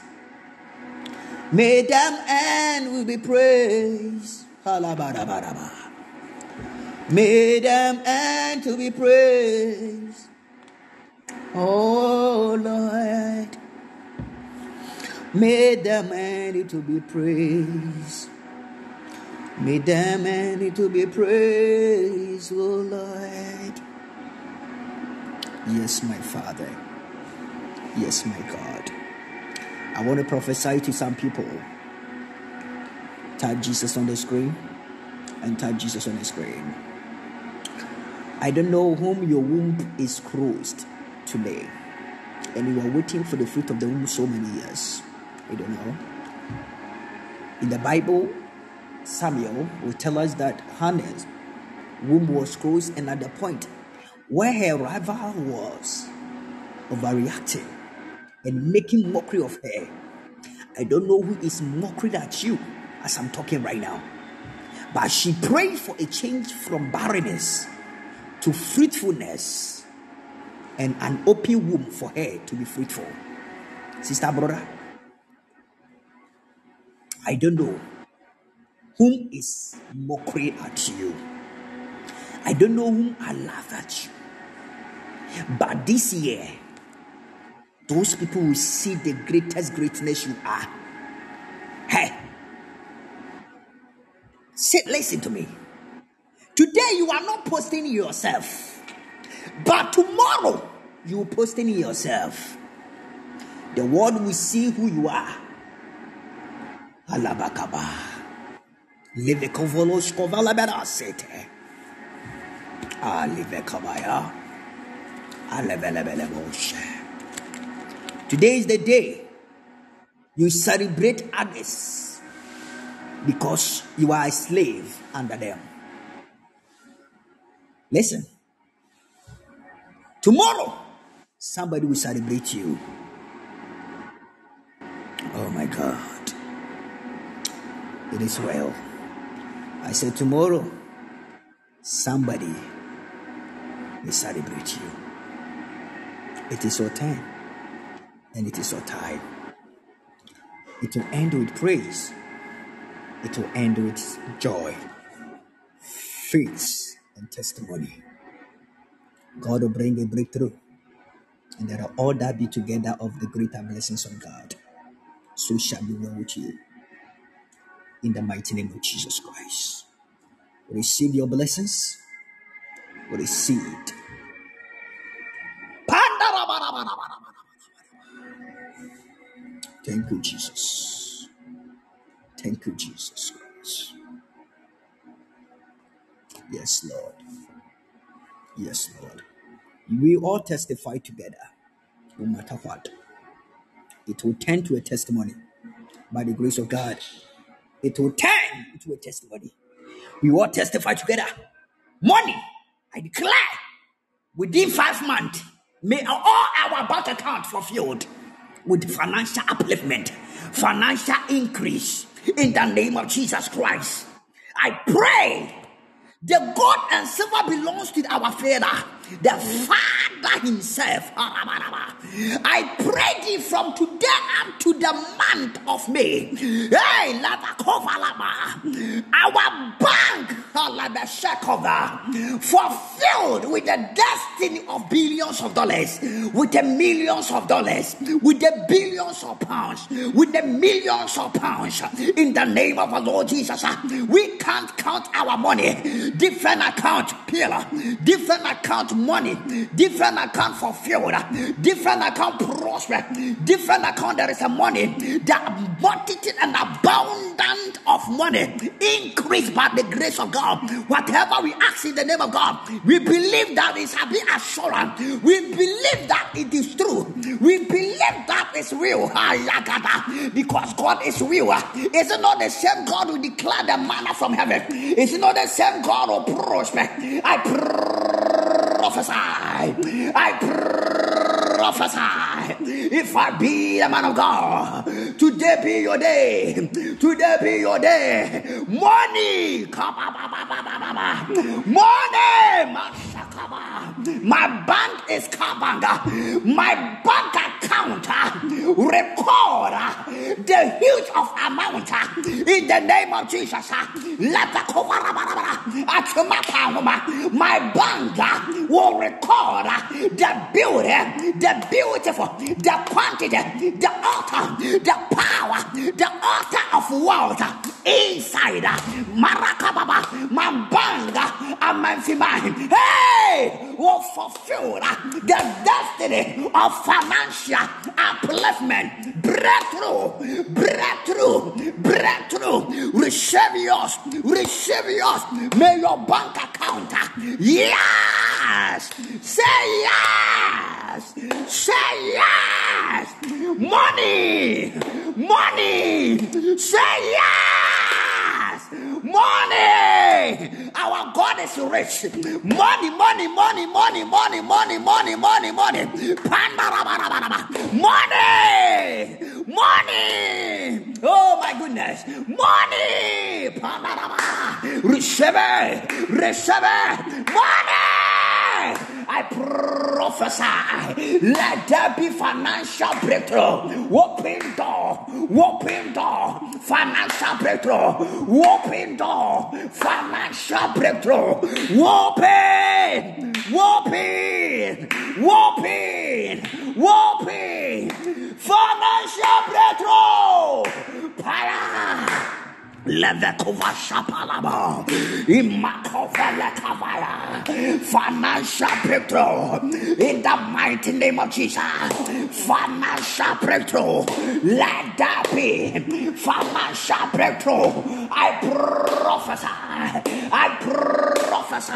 May them end will be praised. May them end to be praised. Oh Lord, may the man to be praised. May the man to be praised, oh Lord. Yes, my Father. Yes, my God. I want to prophesy to some people. Type Jesus on the screen and type Jesus on the screen. I don't know whom your womb is closed today and you are waiting for the fruit of the womb so many years. I don't know. In the Bible, Samuel will tell us that Hannah's womb was closed, and at the point where her rival was overreacting and making mockery of her, I don't know who is mocking at you as I'm talking right now. But she prayed for a change from barrenness to fruitfulness and an open womb for her to be fruitful. Sister, brother, I don't know whom is mockery at you. I don't know whom I laugh at you. But this year, those people will see the greatest greatness you are. Hey, sit, listen to me. Today, you are not posting yourself. But tomorrow, you posting yourself. The world will see who you are. Alabakaba. Live kovolos kovala berasete. Ah, live kabaya. Today is the day you celebrate others because you are a slave under them. Listen. Tomorrow, somebody will celebrate you. Oh my God. It is well. I said, tomorrow, somebody will celebrate you. It is your time, and it is your time. It will end with praise, it will end with joy, faith, and testimony. God will bring a breakthrough. And are all that be together of the greater blessings of God. So shall be well with you. In the mighty name of Jesus Christ. Receive your blessings. Receive it. Thank you, Jesus. Thank you, Jesus Christ. Yes, Lord. Yes, Lord. We all testify together, no matter what. It will turn to a testimony by the grace of God. It will turn into a testimony. We all testify together. Money, I declare, within five months, may all our bank account fulfilled with financial upliftment, financial increase in the name of Jesus Christ. I pray the gold and silver belongs to our Father. The Father Himself. I pray thee from today up to the month of May. Hey, our bank fulfilled with the destiny of billions of dollars, with the millions of dollars, with the billions of pounds, with the millions of pounds. In the name of our Lord Jesus, ah, we can't count our money. Different account, pillar, different account money, different account fulfilled, different account prosper, different account there is a money, the multitude and abundant of money increased by the grace of God. Whatever we ask in the name of God, we believe that it's a bit assurance. We believe that it is true. We believe that it's real. Because God is real. Is it not the same God who declared the manna from heaven? Is it not the same God who prosper? I prophesy. I prophesy. If I be a man of God, today be your day. Today be your day. Money. Money. My bank is Kabanga. My bank account record the huge of amount in the name of Jesus. Let the my bank will record the beauty, the beautiful, the quantity, the altar, the power, the altar of wealth inside Marakababa, my bank, and my Hey, will fulfill the destiny of financial upliftment, breakthrough, breakthrough, breakthrough. Receive yours, receive yours. May your bank account, yes, say yes, say yes. Money, money, say yes, money. Our God is rich. Money, money, money, money, money, money, money, money, money. Money, money. Oh my goodness, money. Receive it, receive it. Money. I prophesy, let there be financial breakthrough. Open door, open door, financial breakthrough. Open door, financial breakthrough. Open, open, open, open, financial breakthrough. Fire. Levekova Shapalaba, Imakovele Kavaya, financial breakthrough in the mighty name of Jesus. Financial breakthrough, let that be. Financial breakthrough. I prophesy, I prophesy.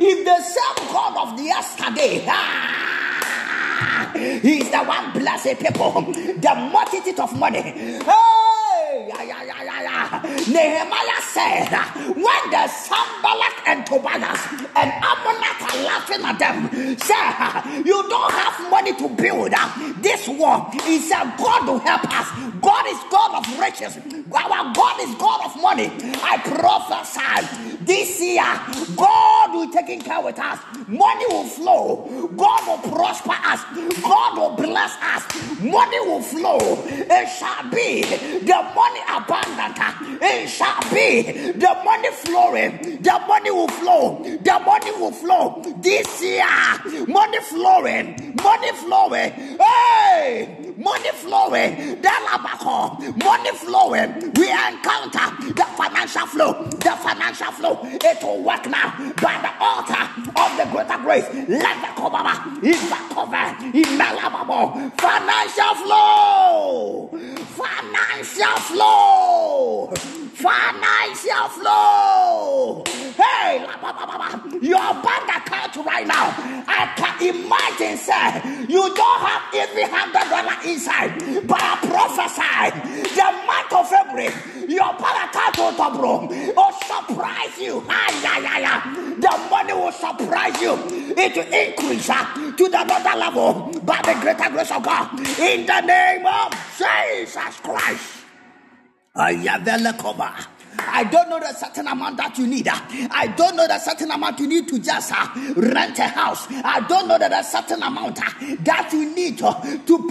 If the same God of the yesterday, ah, He's the one blessed people, the multitude of money. Hey, Nehemiah said, when the Sanballat and Tobias and Ammonite are laughing at them, say, you don't have money to build this wall. He said, God will help us. God is God of riches. Our God is God of money. I prophesy this year, God will take care with us. Money will flow. God will prosper us. God will bless us. Money will flow. It shall be the money abundant. It shall be the money flowing. The money will flow. The money will flow. This year, money flowing. Money flowing. Hey, money flowing. Money flowing. We encounter the financial flow. The financial flow. It will work now by the altar of the greater grace. Let the cover. If the cover. In Financial flow. Financial flow. Financial flow. Hey, your bank account right now. I can imagine, sir, you don't have every hundred inside, but I prophesy the month of February, your bank account will surprise you. Ah, yeah, yeah, yeah. The money will surprise you. It will increase uh, to the another level by the greater grace of God. In the name of Jesus Christ. Ayavela Kova. I don't know the certain amount that you need. I don't know the certain amount you need to just uh, rent a house. I don't know that a certain amount uh, that you need to,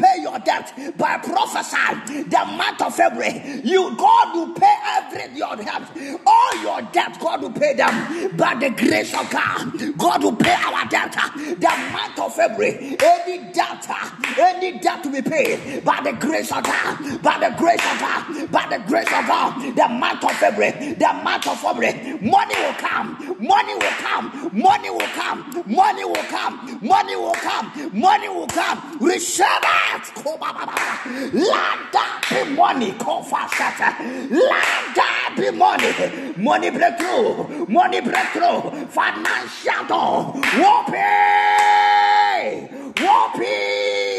pay your debt. I prophesy the month of February, you God will pay every your debt, all your debt. God will pay them by the grace of God. God will pay our debt. The month of February, any debt, any debt to be paid by the grace of God, by the grace of God, by the grace of God. The month of February, the month of February, money will come, money will come, money will come, money will come, money will come, money will come. Receive it. Let that be money. Let that be money. Money breakthrough, money breakthrough, financial. Door. Whoopee, whoopee.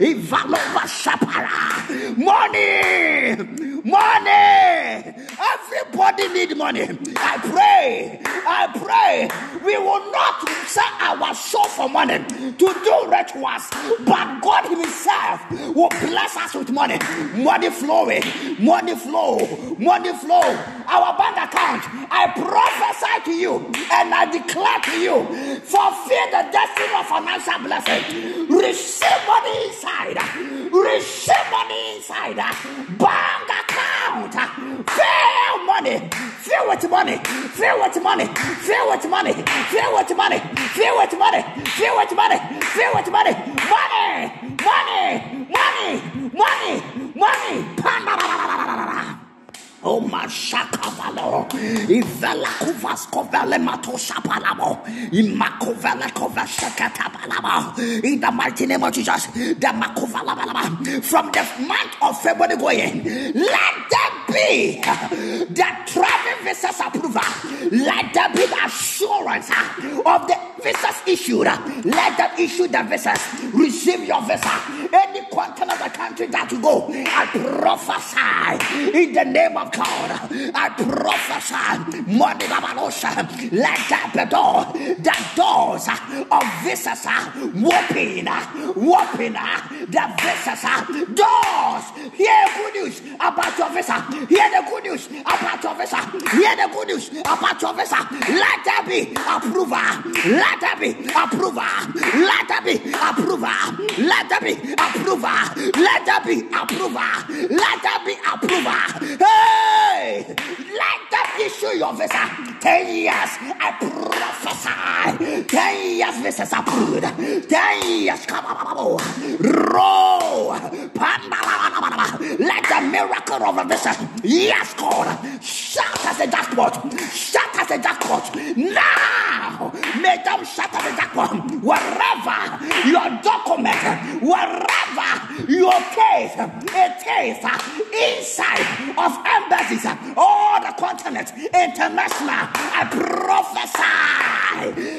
Ivalova Shapara. Money, money. Everybody need money. I pray, I pray. We will not sell our soul for money to do rituals, but God Himself will bless us with money. Money flowing, money flow, money flow. Our bank account. I prophesy to you and I declare to you, fulfill the destiny of financial blessing. Receive money inside. Receive money inside. Bank account. Fill money. Fill with money. Fill with money. Fill with money. Fill with money. Fill with money. Fill with money. Fill with money. Money. Money. Money. Money. Money. Oh mashakavalo, ivela kuvas kovele matosha palamo, imakovele kovashakata palamo. In the mighty name of Jesus, the makovala palamo. From the month of February going, let there be the travel visas approval. Let there be the assurance of the visas issued. Let them issue the visas. Receive your visa. Any continent of the country that you go, I prophesy in the name of God. I prophesy money Let that door. The doors of visas whooping, Open the visas doors. Hear good news about your visa. Hear the good news about your visa. Hear the good news about your visa. Let there be approval. Let there be approval. Let there be approval. Let there be approval. Let there be approval. Let there be approval. Hey! Hey, let them issue your visa. Ten years, I prophesy. Ten years, visas approved. Ten years, roll. Let the miracle of a visa, yes, God, shut as a jackpot. Shut as a jackpot. Now, make them as a jackpot. Wherever your document, wherever your case, it is uh, inside of embassies all the continents, international. I prophesy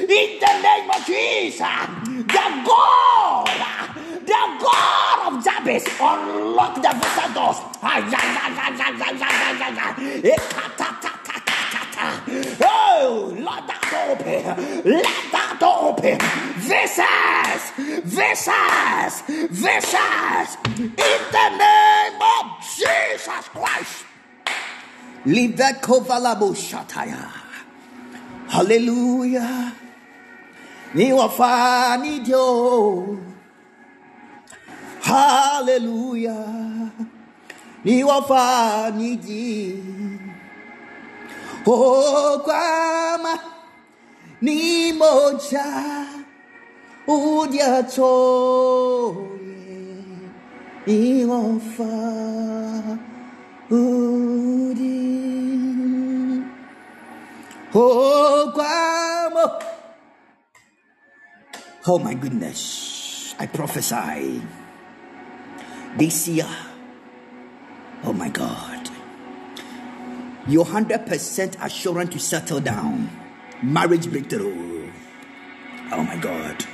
in the name of Jesus, the God, the God of Jabez, unlock the visa doors. Oh, let that door open. Let that door open. Visas, visas, visas. In the name of Jesus Christ. Hallelujah. Ni wafani dio. Hallelujah. Ni wafani di. Oh, kwama ni moja udia toye ni wafa udi. Oh, oh my goodness. I prophesy this year. Oh my God. Your 100% assurance to settle down. Marriage breakthrough. Oh my God.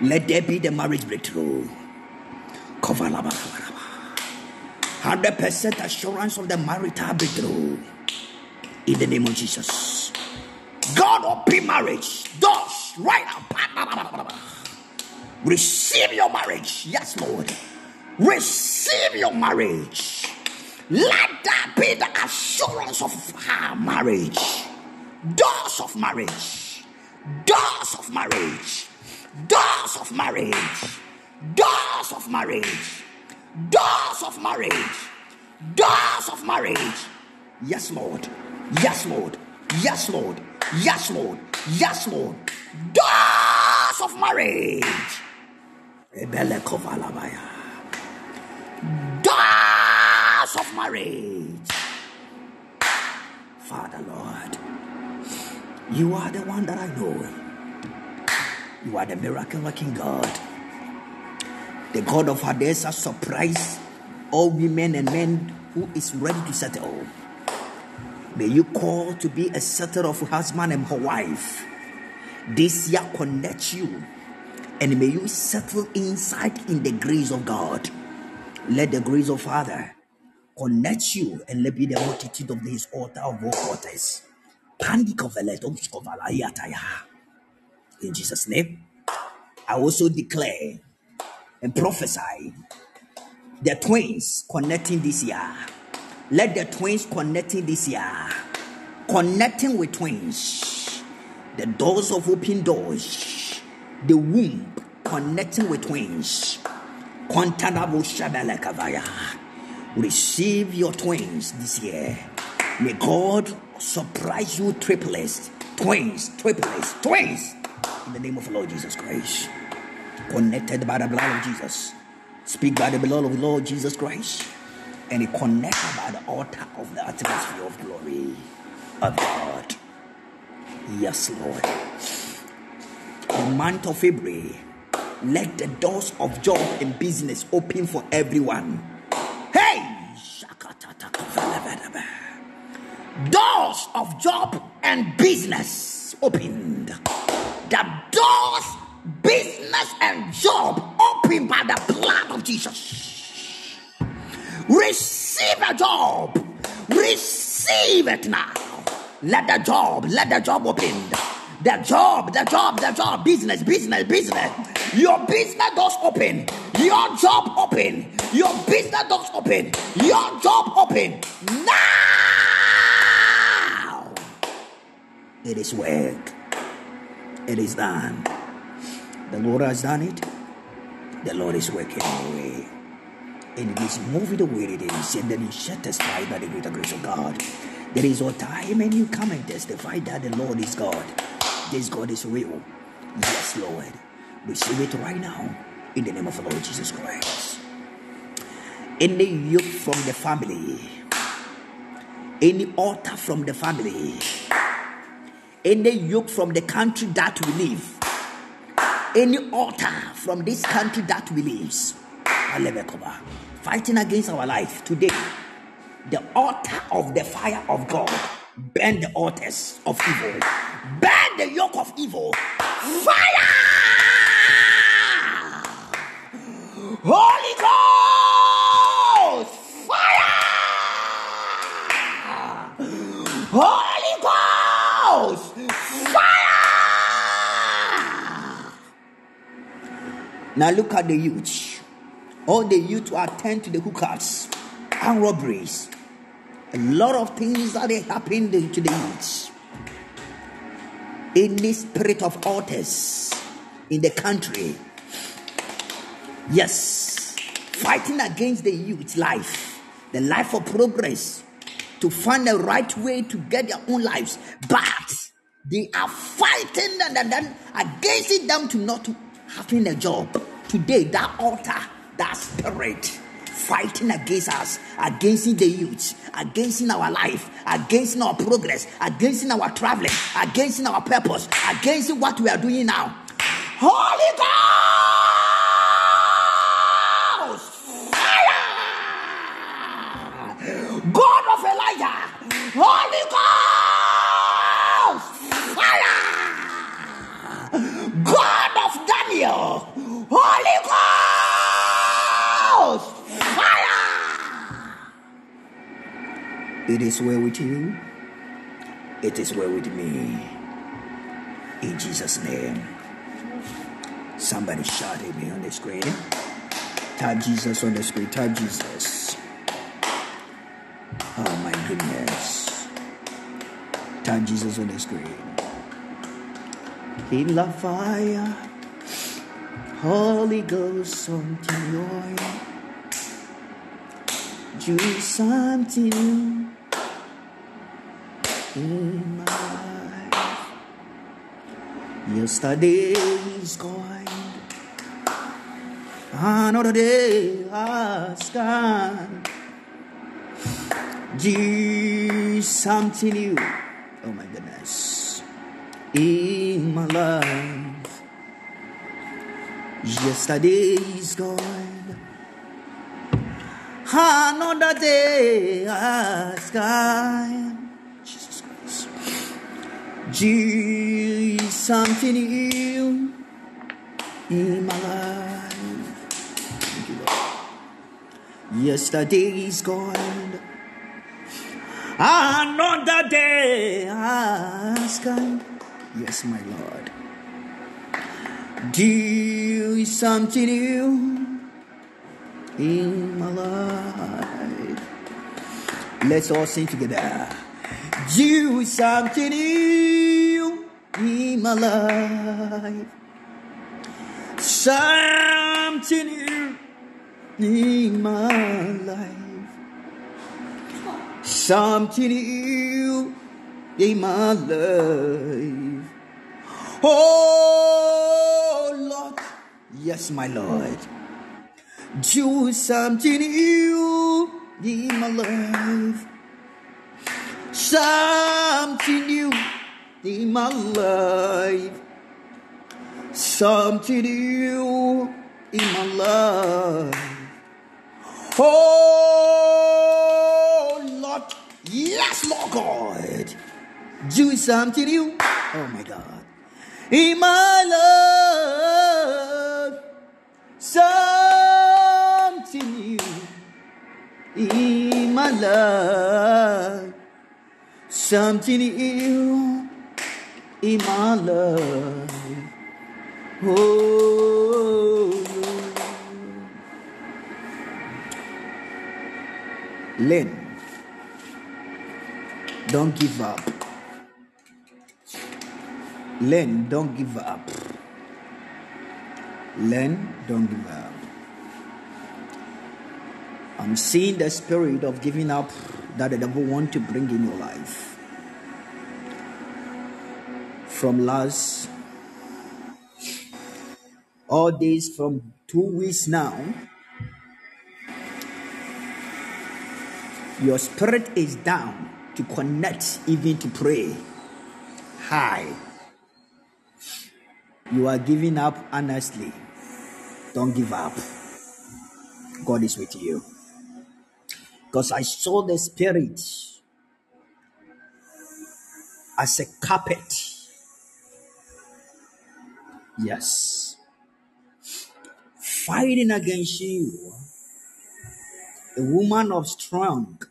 Let there be the marriage breakthrough. 100% assurance of the marital breakthrough in the name of Jesus. God open marriage doors right now. Receive your marriage. Yes, Lord. receive your marriage. Let that be the assurance of her marriage. Doors of marriage. Doors of marriage. Doors of marriage. Doors of marriage. Doors of marriage. Doors of marriage. Yes, Lord. Yes, Lord. Yes, Lord. Yes, Lord. Yes, Lord. Doors of marriage. Doors of marriage. Father, Lord, you are the one that I know. You are the miracle working God. The God of Hadassah surprise all women and men who is ready to settle. May you call to be a setter of husband and her wife. This year connect you and may you settle inside in the grace of God. Let the grace of Father connect you and let be the multitude of this altar of all waters. In Jesus' name, I also declare and prophesy the twins connecting this year. Let the twins connecting this year, connecting with twins, the doors of open doors, the womb connecting with twins. Receive your twins this year. May God surprise you triplets, twins, triplets, twins. In the name of the Lord Jesus Christ. Connected by the blood of Jesus. Speak by the blood of the Lord Jesus Christ. And it connected by the altar of the atmosphere of glory of God. Yes, Lord. The month of February, let the doors of job and business open for everyone. Hey! Doors of job and business opened. The doors, business, and job opened by the blood of Jesus. Receive a job. Receive it now. Let the job, let the job open. The job, the job, the job, business, business, business. Your business doors open. Your job open. Your business doors open. Your job open. Now. It is work. It is done. The Lord has done it. The Lord is working away. And it is moving the way it is. And then you testify by the greater grace of God. There is a time and you come and testify that the Lord is God. This God is real. Yes, Lord. Receive it right now in the name of the Lord Jesus Christ. Any yoke from the family, any altar from the family, any yoke from the country that we live, any altar from this country that we live, fighting against our life today, the altar of the fire of God, burn the altars of evil, burn the yoke of evil, fire! Holy Ghost! Now look at the youth. All the youth who attend to the hookahs and robberies. A lot of things that they happen to the youths. Any spirit of altars in the country Yes, fighting against the youth life, the life of progress, to find the right way to get their own lives, but they are fighting and, and, and against them to not having a job. Today, that altar, that spirit fighting against us, against the youth, against our life, against our progress, against our traveling, against our purpose, against what we are doing now. Holy Ghost! Fire! God of Elijah! Holy Ghost! Fire! God Holy Ghost! Fire! It is well with you. It is well with me. In Jesus' name. Somebody shout at me on the screen. Type Jesus on the screen. Type Jesus. Oh my goodness. Type Jesus on the screen. In the fire, Holy Ghost, something oil. Do something new in my life. Yesterday is gone. Another day has gone. Do something new. Oh my goodness. In my life. Yesterday is gone. Another day has gone. Jesus Christ. Do something new in my life. You, Yesterday is gone. Another day has come. Yes, my Lord. Something new in my life. Let's all sing together. Do something new in my life. Something new in my life. Something new in my life. Oh yes, my Lord. Do something new in my life. Something new in my life. Something new in my life. Oh Lord, yes, Lord God. Do something new. Oh my God. In my life. Something new in my life. Something new in my life. Oh. Learn. Don't give up. Learn, don't give up. Learn, don't give up. I'm seeing the spirit of giving up that the devil want to bring in your life. From last all days from two weeks now, your spirit is down to connect, even to pray. High. You are giving up honestly. Don't give up. God is with you. Because I saw the spirit as a carpet. Yes. Fighting against you. A woman of strength.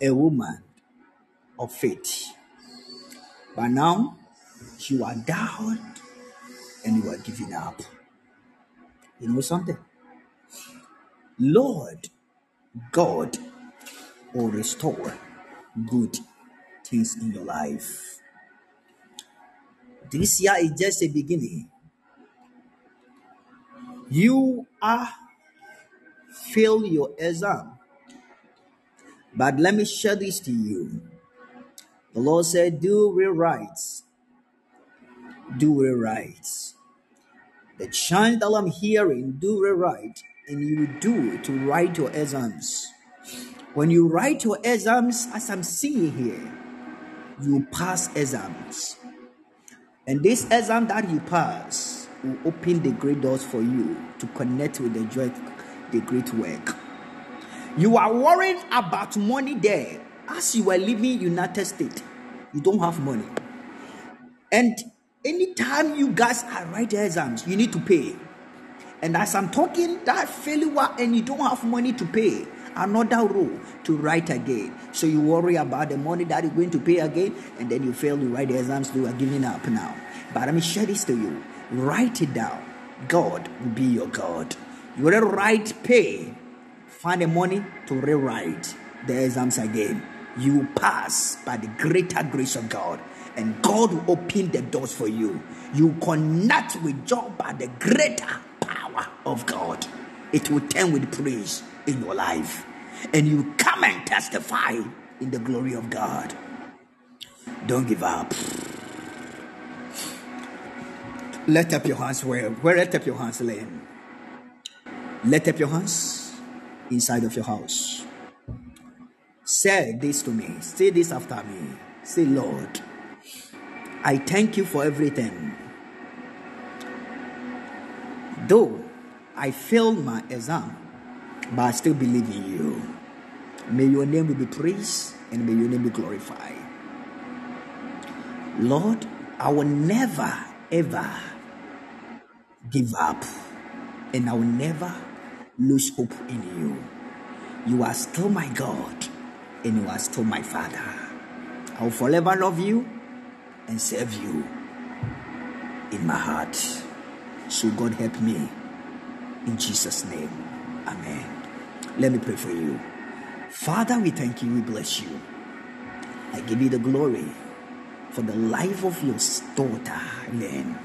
A woman of faith. But now you are down and you are giving up. You know something? Lord God will restore good things in your life. This year is just a beginning. You are fail your exam. But let me share this to you. The Lord said, Do rewrites. Do rewrites. The chant that I'm hearing, do rewrite, and you do to write your exams. When you write your exams, as I'm seeing here, you pass exams. And this exam that you pass will open the great doors for you to connect with the joy, the great work. You are worried about money there. As you are leaving United States, you don't have money. And anytime you guys are writing exams, you need to pay. And as I'm talking, that failure and you don't have money to pay, another rule to write again. So you worry about the money that you're going to pay again, and then you fail to write the exams, you are giving up now. But let me share this to you. Write it down. God will be your God. You rewrite pay, find the money to rewrite the exams again. You pass by the greater grace of God, and God will open the doors for you. You connect with job by the greater power of God. It will turn with praise in your life, and you come and testify in the glory of God. Don't give up. Let up your hands where where let up your hands laying. Let up your hands inside of your house. Say this to me. Say this after me. Say, Lord, I thank you for everything. Though I failed my exam, but I still believe in you. May your name be praised and may your name be glorified. Lord, I will never ever give up and I will never lose hope in you. You are still my God and you are still my Father. I will forever love you and serve you in my heart. So God help me in Jesus' name. Amen. Let me pray for you. Father, we thank you, we bless you. I give you the glory for the life of your daughter, Lynn.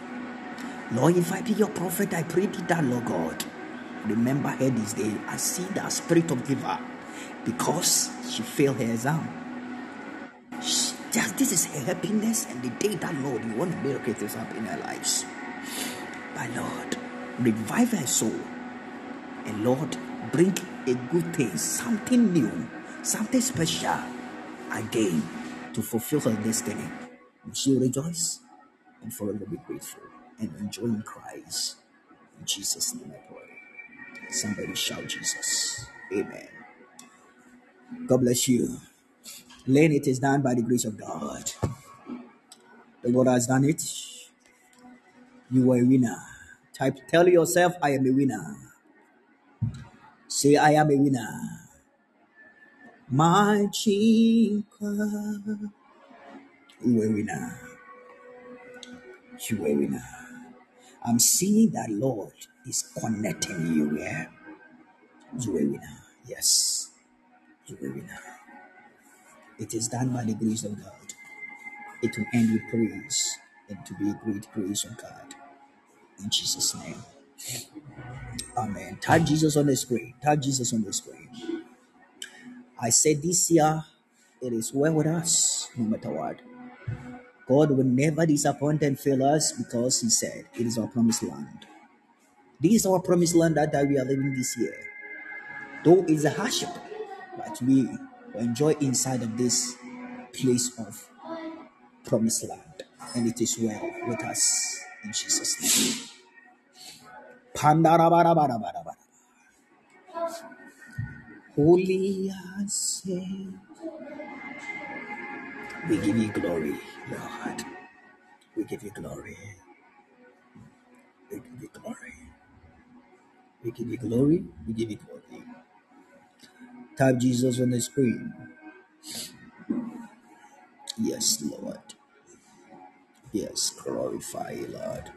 Lord, if I be your prophet, I pray to that, Lord God. Remember her this day. I see the spirit of giver because she failed her exam. Just this is her happiness and the day that Lord you want to make this up in her lives. My Lord, revive her soul and Lord, bring a good thing, something new, something special again to fulfill her destiny. And she rejoice and forever be grateful and enjoy in Christ. In Jesus' name I pray. Somebody shout Jesus. Amen. God bless you. Lane, it is done by the grace of God. The Lord has done it. You are a winner. Type, tell yourself, I am a winner. Say, I am a winner. My chica. You are a winner. You are a winner. I'm seeing that Lord is connecting you. Yeah. You are a winner. Yes. You are a winner. It is done by the grace of God. It will end with praise and to be a great praise of God. In Jesus' name. Amen. Tag Jesus on the screen. Tag Jesus on the screen. I said this year, it is well with us, no matter what. God will never disappoint and fail us because He said it is our promised land. This is our promised land that, we are living this year. Though it's a hardship, but we enjoy inside of this place of promised land. And it is well with us in Jesus' name. Holy we give you glory, Lord. We give you glory. We give you glory. We give you glory. We give you glory. Type Jesus on the screen. Yes, Lord. Yes, glorify Lord.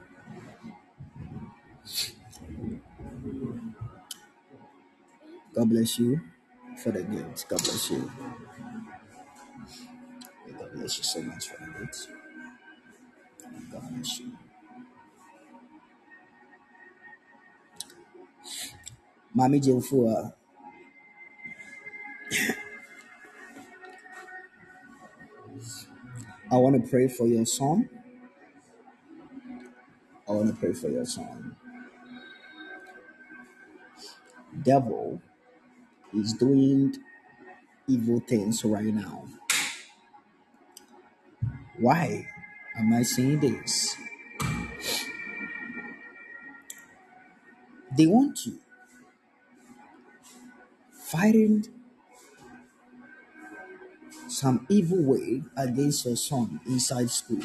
God bless you for the gift. God bless you. God bless you so much for the gift. God bless you. Mami Jilfua, I want to pray for your son. I want to pray for your son. Devil is doing evil things right now. Why am I saying this? They want to fighting some evil way against your son inside school.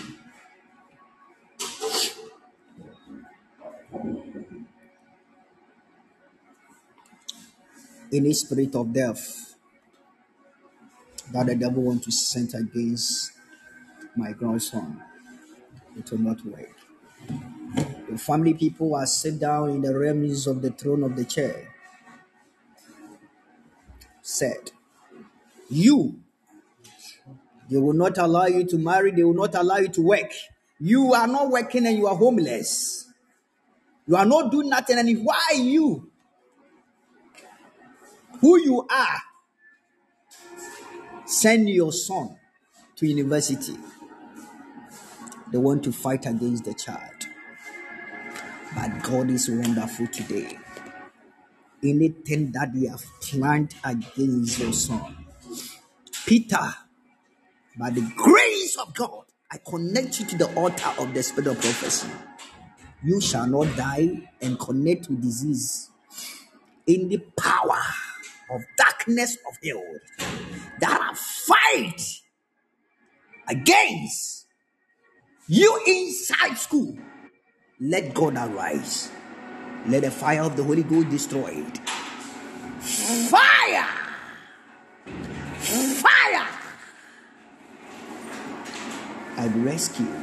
Any spirit of death that the devil want to send against my grandson, it will not work. Your family people are sit down in the realms of the throne of the chair. Said, You, they will not allow you to marry, they will not allow you to work. You are not working and you are homeless. You are not doing nothing. And why you, who you are, send your son to university? They want to fight against the child. But God is wonderful today. Anything that they have planned against your son, Peter, by the grace of God, I connect you to the altar of the spirit of prophecy. You shall not die and connect with disease in the power of darkness of hell that are fight against you inside school. Let God arise. Let the fire of the Holy Ghost destroy it. Fire! Fire! I rescue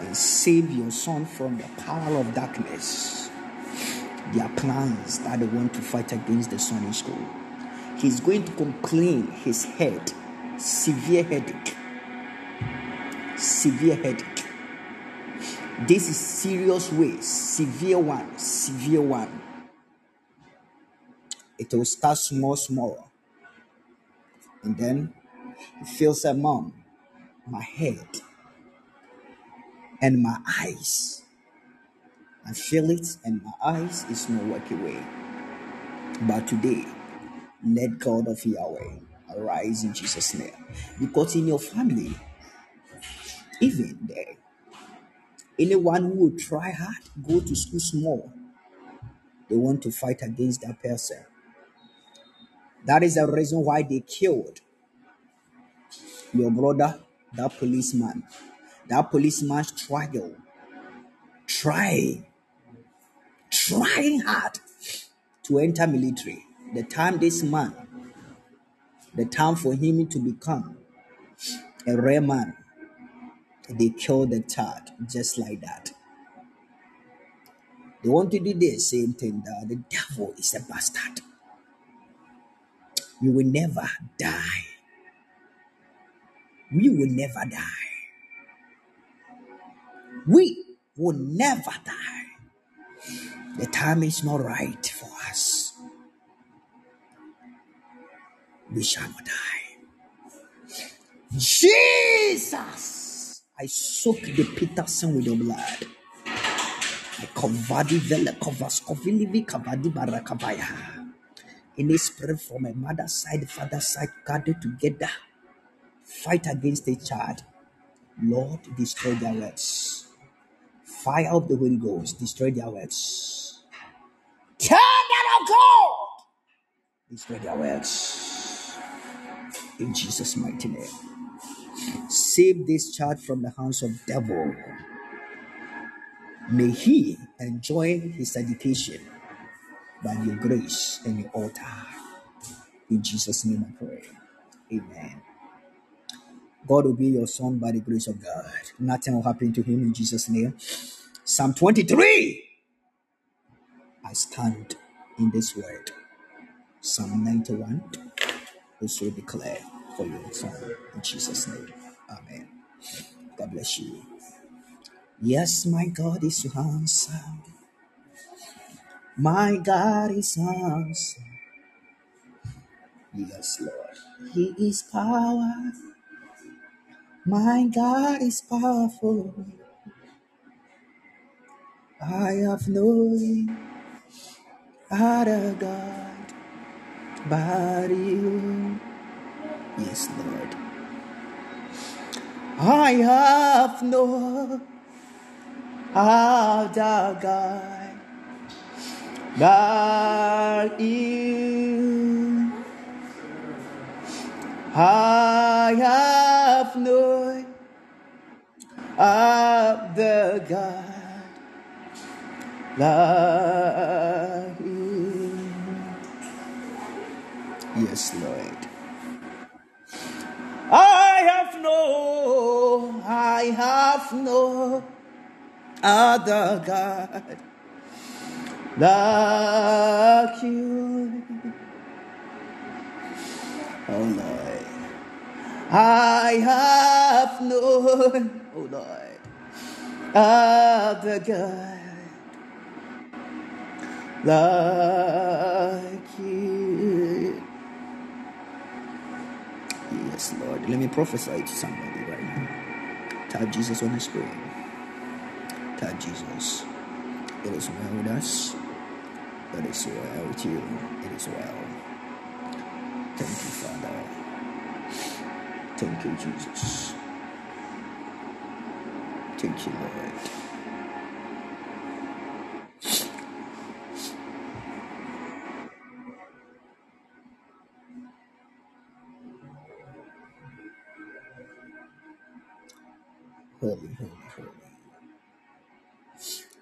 and save your son from the power of darkness. Their plans that they want to fight against the son in school. He's going to complain his head, severe headache. Severe headache. This is serious way, severe one, severe one. It will start small, small. And then he feels a mom, my head and my eyes. I feel it and my eyes is not working away. But today, let God of Yahweh arise in Jesus' name. Because in your family, even there, Anyone who will try hard, go to school small, they want to fight against that person. That is the reason why they killed your brother, that policeman. That policeman struggled, trying, trying hard to enter military. The time this man, the time for him to become a rare man, they killed the child just like that. They want to do the same thing. The, the devil is a bastard. You will never die. We will never die. We will never die. The time is not right for us. We shall not die. Jesus. I soak the Peterson with your blood. I kavadi vele kovaskovilivi kavadi barakavaya. Any spirit from my mother's side, father's side, gathered together, fight against the child. Lord, destroy their words. Fire of the Holy Ghost, destroy their words. Turn that of God, destroy their words. In Jesus' mighty name. Save this child from the hands of devil. May he enjoy his education by your grace and your altar. In Jesus' name I pray. Amen. God will be your son by the grace of God. Nothing will happen to him in Jesus' name. Psalm 23. I stand in this word. Psalm 91 This will declare for your son in Jesus' name. Amen. God bless you. Yes, my God is handsome. My God is handsome. Yes, Lord. He is power. My God is powerful. I have no other God but you. Yes, Lord. I have no other God but you. I have no other God you. Yes, Lord. I have no, I have no other God like you. Oh Lord, I have no, oh Lord, other God like you. Yes, Lord. Let me prophesy to somebody right now. Tap Jesus on the screen. Tap Jesus. It is well with us. It is well with you. It is well. Thank you, Father. Thank you, Jesus. Thank you, Lord. Holy, holy, holy.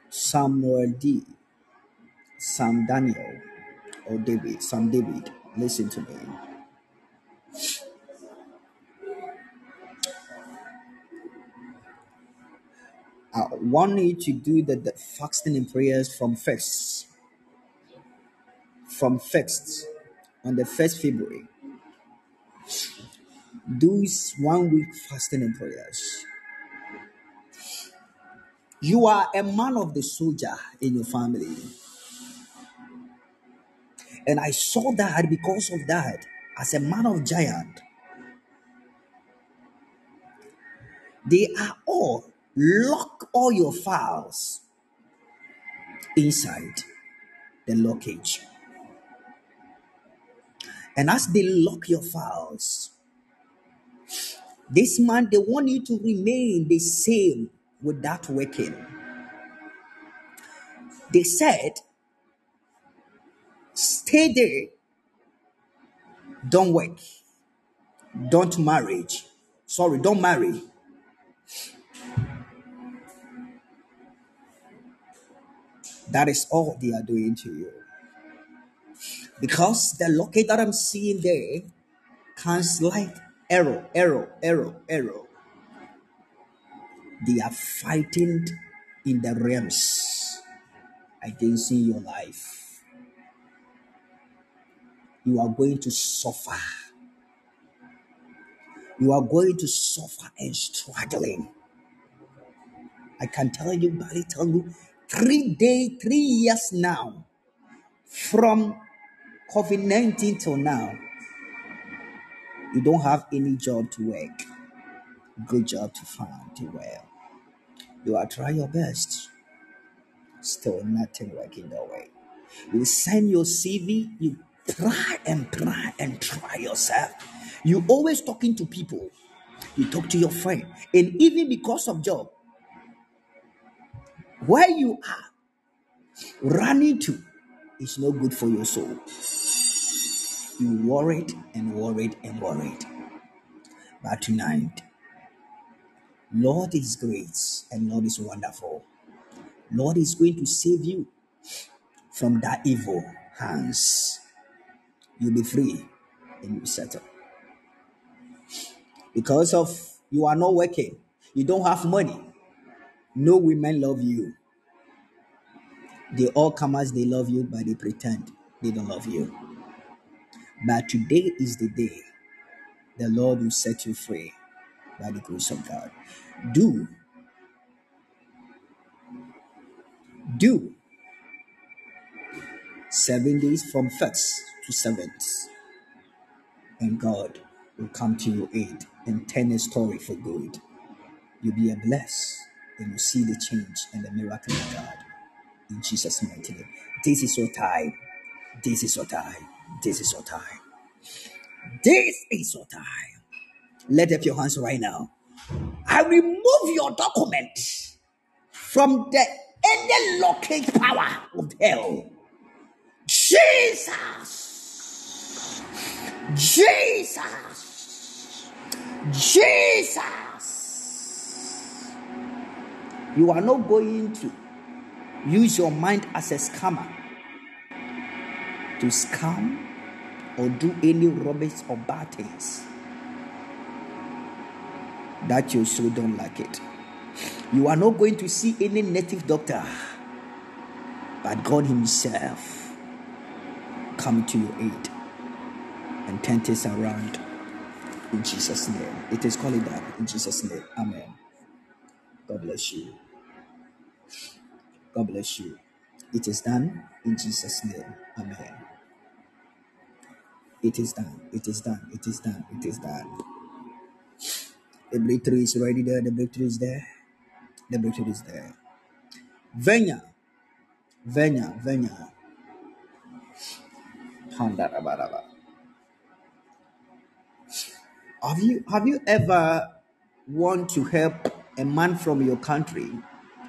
Samuel D. Sam Daniel or David. Sam David. Listen to me. I want you to do the, the fasting and prayers from first. From first. On the first February. Do one week fasting and prayers. You are a man of the soldier in your family. And I saw that because of that, as a man of giant, they are all lock all your files inside the lockage. And as they lock your files, this man they want you to remain the same without working. They said, stay there, don't work, don't marry. Sorry, don't marry. That is all they are doing to you. Because the locket that I'm seeing there comes like arrow, arrow, arrow, arrow. They are fighting in the realms against your life. You are going to suffer. You are going to suffer and struggling. I can tell you, tell you, three days, three years now, from COVID 19 till now, you don't have any job to work. Good job to find to well. You are trying your best. Still nothing working that way. You send your CV, you try and try and try yourself. You always talking to people. You talk to your friend. And even because of job, where you are running to is not good for your soul. You worried and worried and worried. But tonight, Lord is great and Lord is wonderful. Lord is going to save you from that evil hands. You'll be free and you'll settle. Because of you are not working, you don't have money. No women love you. They all come as they love you, but they pretend they don't love you. But today is the day the Lord will set you free by the grace of God. Do, do seven days from first to seventh, and God will come to your aid and turn a story for good. You'll be a bless, and you'll see the change and the miracle of God in Jesus' mighty name. This is your time. This is your time. This is your time. This is your time. Let up your hands right now. I remove your document from the any locate power of hell. Jesus. Jesus. Jesus. You are not going to use your mind as a scammer to scam or do any rubbish or bad things that you so don't like it. You are not going to see any native doctor, but God Himself come to your aid and turn things around in Jesus' name. It is called that in Jesus' name. Amen. God bless you. God bless you. It is done in Jesus' name. Amen. It is done. It is done. It is done. It is done. The breakthrough is already there. The breakthrough is there. The breakthrough is there. Venya. Venya. Venya. Have you have you ever want to help a man from your country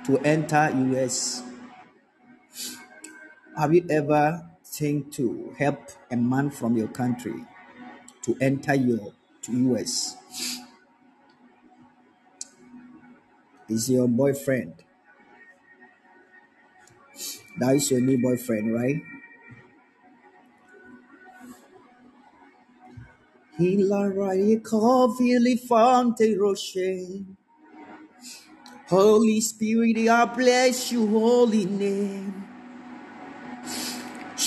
to enter US? Have you ever think to help a man from your country to enter your to US? Is your boyfriend? That is your new boyfriend, right? Hilary Coffee Fonte Roche. Holy Spirit, I bless you, holy name.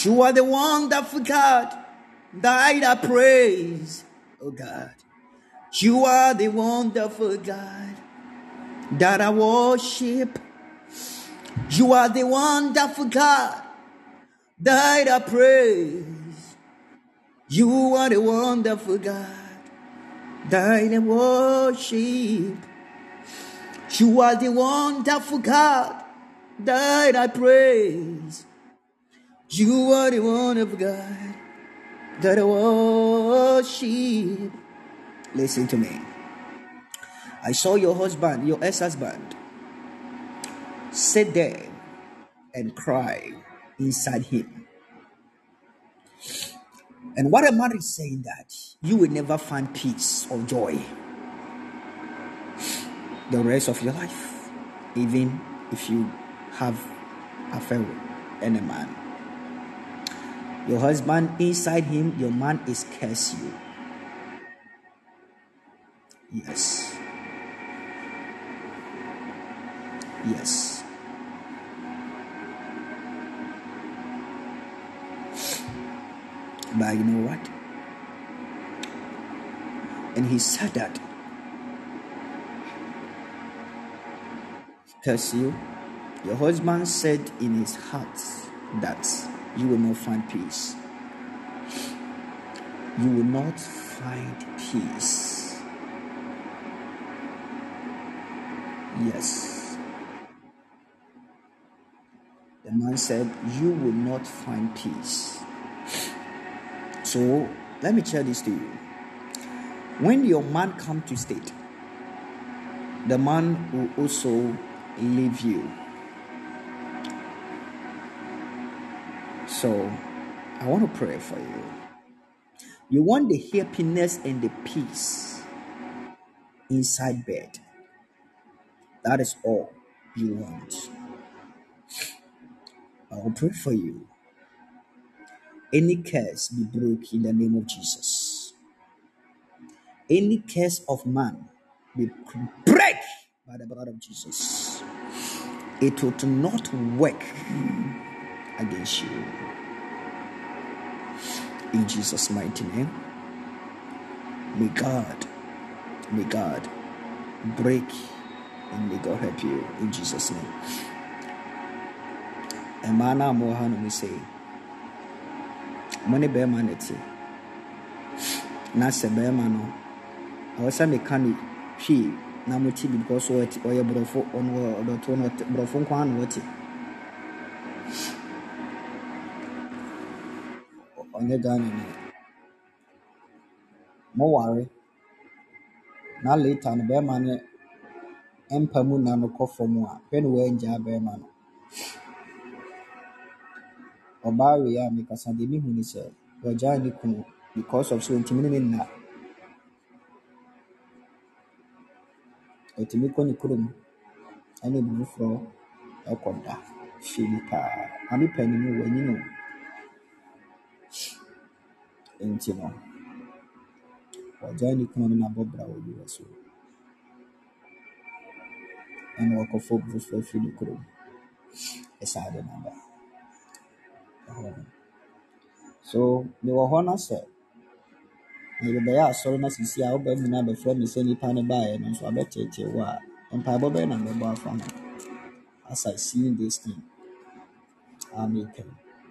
You are the God that I praise, oh God. You are the wonderful God that I worship. You are the wonderful God that I praise. You are the wonderful God that I worship. You are the wonderful God that I praise. You are the wonderful God that I worship. Listen to me. I saw your husband, your ex husband, sit there and cry inside him. And what a man is saying that you will never find peace or joy the rest of your life, even if you have a affair with any man. Your husband inside him, your man is curse you. Yes. Yes. But you know what? And he said that curse you. Your husband said in his heart that you will not find peace. You will not find peace. Yes. The man said, You will not find peace. So let me tell this to you. When your man come to state, the man will also leave you. So I want to pray for you. You want the happiness and the peace inside bed. That is all you want. I will pray for you. Any curse be broke in the name of Jesus. Any curse of man be break by the blood of Jesus. It will not work against you. In Jesus' mighty name. May God, may God break and may God help you in Jesus' name. Mmaa no a mowɔ ha no mu sɛ mo ne bɛrima no te na sɛ bɛrima no ɛwɔ sɛ meka no hwee na mote bi because ɔyɛ ɔyɛ borɔfo ɔno ɔdɔto no ɔte- borɔfo nko na wɔte ɔnyɛ ghana ni moware na later no bɛrima no mpa mu na no kɔ fam a. Hwɛ ne wɔangyaa bɛrima no ɔbaa a mekasa deɛ mehu ne sɛ wɔgyaa ne kunu because of sɛ ɔntumi ne ne nna ɔtumi kɔ ne kurom ɛne ne foforɔ ɛkɔda fie mu paa ame panin mu w'ani no. Nti no. Wɔgyaa ne kunu no nabɔ bra wɔ bi wɔ so ɛna wɔkɔfa obi foforɔ afiri ne kurom ɛsaa naba so mewɔ hɔ no sɛ merebɛyɛ asɔre no sisi a wobɛ mu no abɛfrɛ me sɛ nnipa no baeɛ no nso abɛtiatia wo a mpaebɔ bɛyɛ na mebɛbɔ afa ho as I see this thing a yi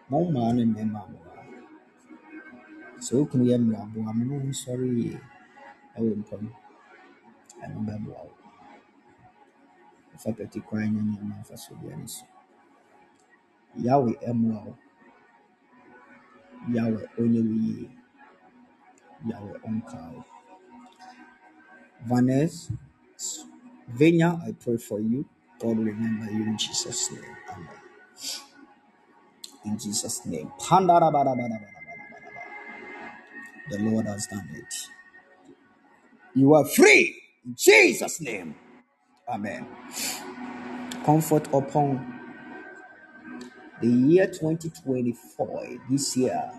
mo mmaa ne mmarima a mowɔ ha sɛ wo kunu yɛ mmaraboa me ne wo nsɔre yie ɛwɔ mpam ɛno bɛboa wo fa pɛti kwan nyɛ nneɛma mfa so biara so yawe ɛmmoa wo yie yawe ɔnkaa wo Vanessa Venya, I pray for you. God remember you in Jesus' name. Amen. In Jesus' name. The Lord has done it. You are free. In Jesus' name. Amen. Comfort upon the year 2024. This year,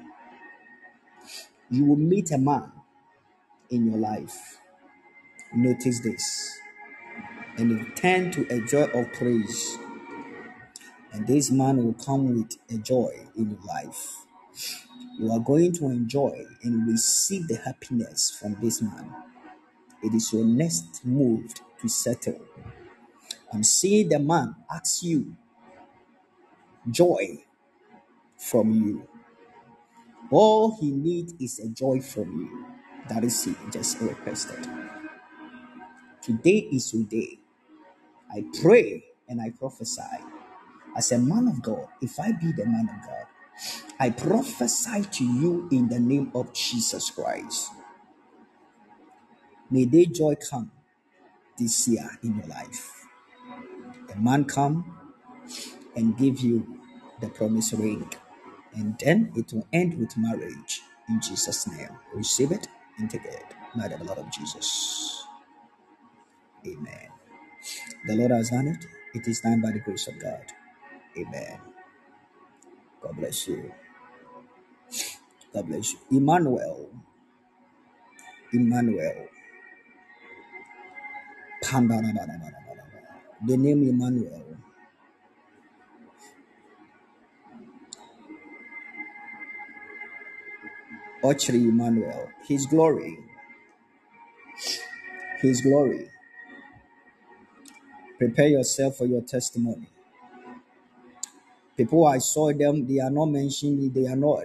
you will meet a man in your life. Notice this. And turn to a joy of praise. And this man will come with a joy in your life. You are going to enjoy and receive the happiness from this man. It is your next move to settle. I'm seeing the man ask you joy from you. All he needs is a joy from you. That is he just requested. Today is your day. I pray and I prophesy as a man of God. If I be the man of God, I prophesy to you in the name of Jesus Christ. May their joy come this year in your life. A man come and give you the promised ring, and then it will end with marriage in Jesus' name. Receive it and take it by the blood of Jesus. Amen. The Lord has done it. It is done by the grace of God. Amen. God bless you. God bless you. Emmanuel. Emmanuel. The name Emmanuel. Ochri Emmanuel. His glory. His glory. Prepare yourself for your testimony. People, I saw them, they are not mentioning me, they are not.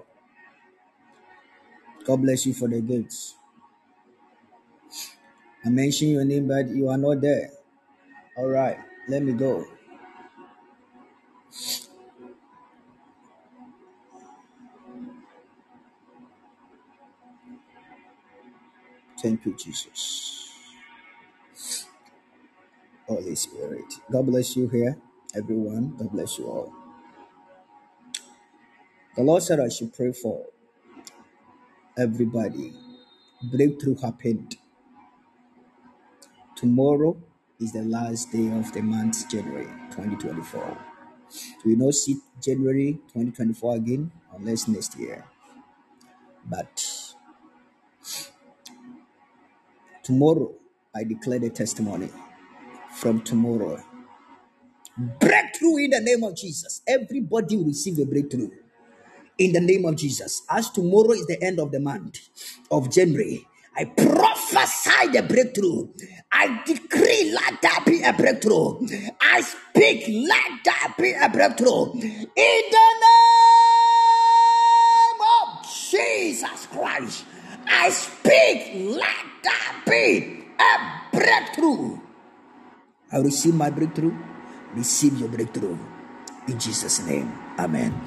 God bless you for the gifts. I mentioned your name, but you are not there. All right, let me go. Thank you, Jesus. Holy Spirit. God bless you here, everyone. God bless you all. The Lord said I should pray for everybody. Breakthrough happened. Tomorrow is the last day of the month, January 2024. We will not see January 2024 again unless next year. But tomorrow, I declare the testimony from tomorrow. Breakthrough in the name of Jesus. Everybody will receive a breakthrough in the name of Jesus. As tomorrow is the end of the month of January, I prophesy the breakthrough. I decree, let that be a breakthrough. I speak, let that be a breakthrough. In the name of Jesus Christ, I speak, let that be a breakthrough. I receive my breakthrough. Receive your breakthrough. In Jesus' name. Amen.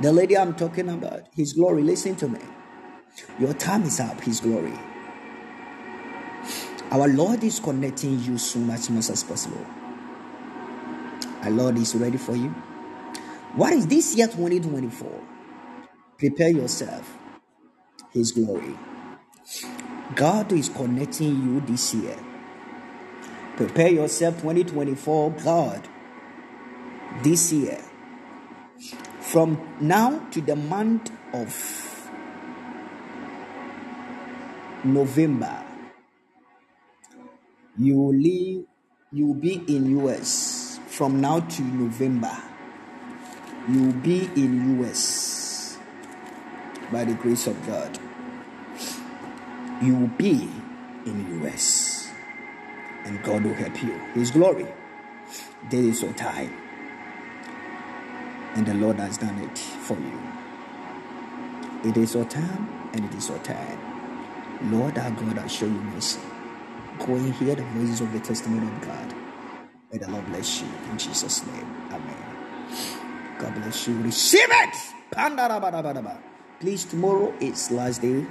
The lady I'm talking about, His glory, listen to me. Your time is up, His glory. Our Lord is connecting you so much as possible. Our Lord is ready for you. What is this year 2024? Prepare yourself, His glory. God is connecting you this year. Prepare yourself 2024, God, this year. From now to the month of November, you will live You will be in US from now to November. You will be in US by the grace of God. You will be in US and God will help you. His glory. There is your time. And the Lord has done it for you. It is your time and it is your time. Lord our God, I show you mercy. Go and hear the voices of the testimony of God. May the Lord bless you in Jesus' name. Amen. God bless you. Receive it. Please, tomorrow is last day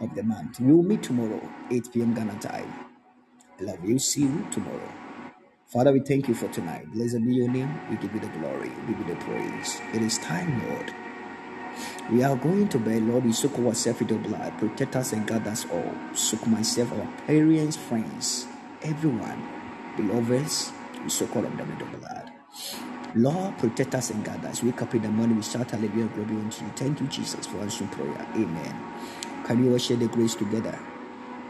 of the month. We will meet tomorrow, 8 p.m. Ghana time. I love you. See you tomorrow. Father, we thank you for tonight. Blessed be your name. We give you the glory. We give you the praise. It is time, Lord. We are going to bed, Lord. We soak ourselves with your blood. Protect us and guard us all. Soak myself, our parents, friends, everyone, beloveds. We soak all of them with your blood. Lord, protect us and guard us. Wake up in the morning, we shout hallelujah, glory unto you. Thank you, Jesus, for answering prayer. Amen. Can we all share the grace together?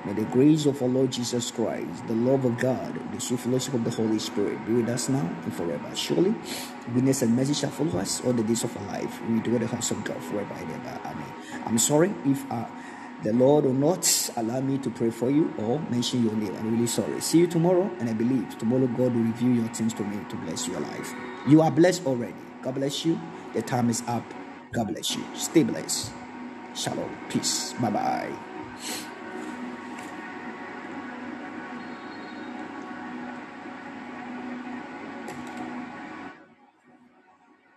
May the grace of our Lord Jesus Christ, the love of God, the sweet fellowship of the Holy Spirit be with us now and forever. Surely, goodness and mercy shall follow us all the days of our life. We do the house of God forever and ever. Amen. I'm sorry if uh, the Lord will not allow me to pray for you or mention your name. I'm really sorry. See you tomorrow, and I believe tomorrow God will reveal your things to me to bless your life. You are blessed already. God bless you. The time is up. God bless you. Stay blessed. Shalom. Peace. Bye bye.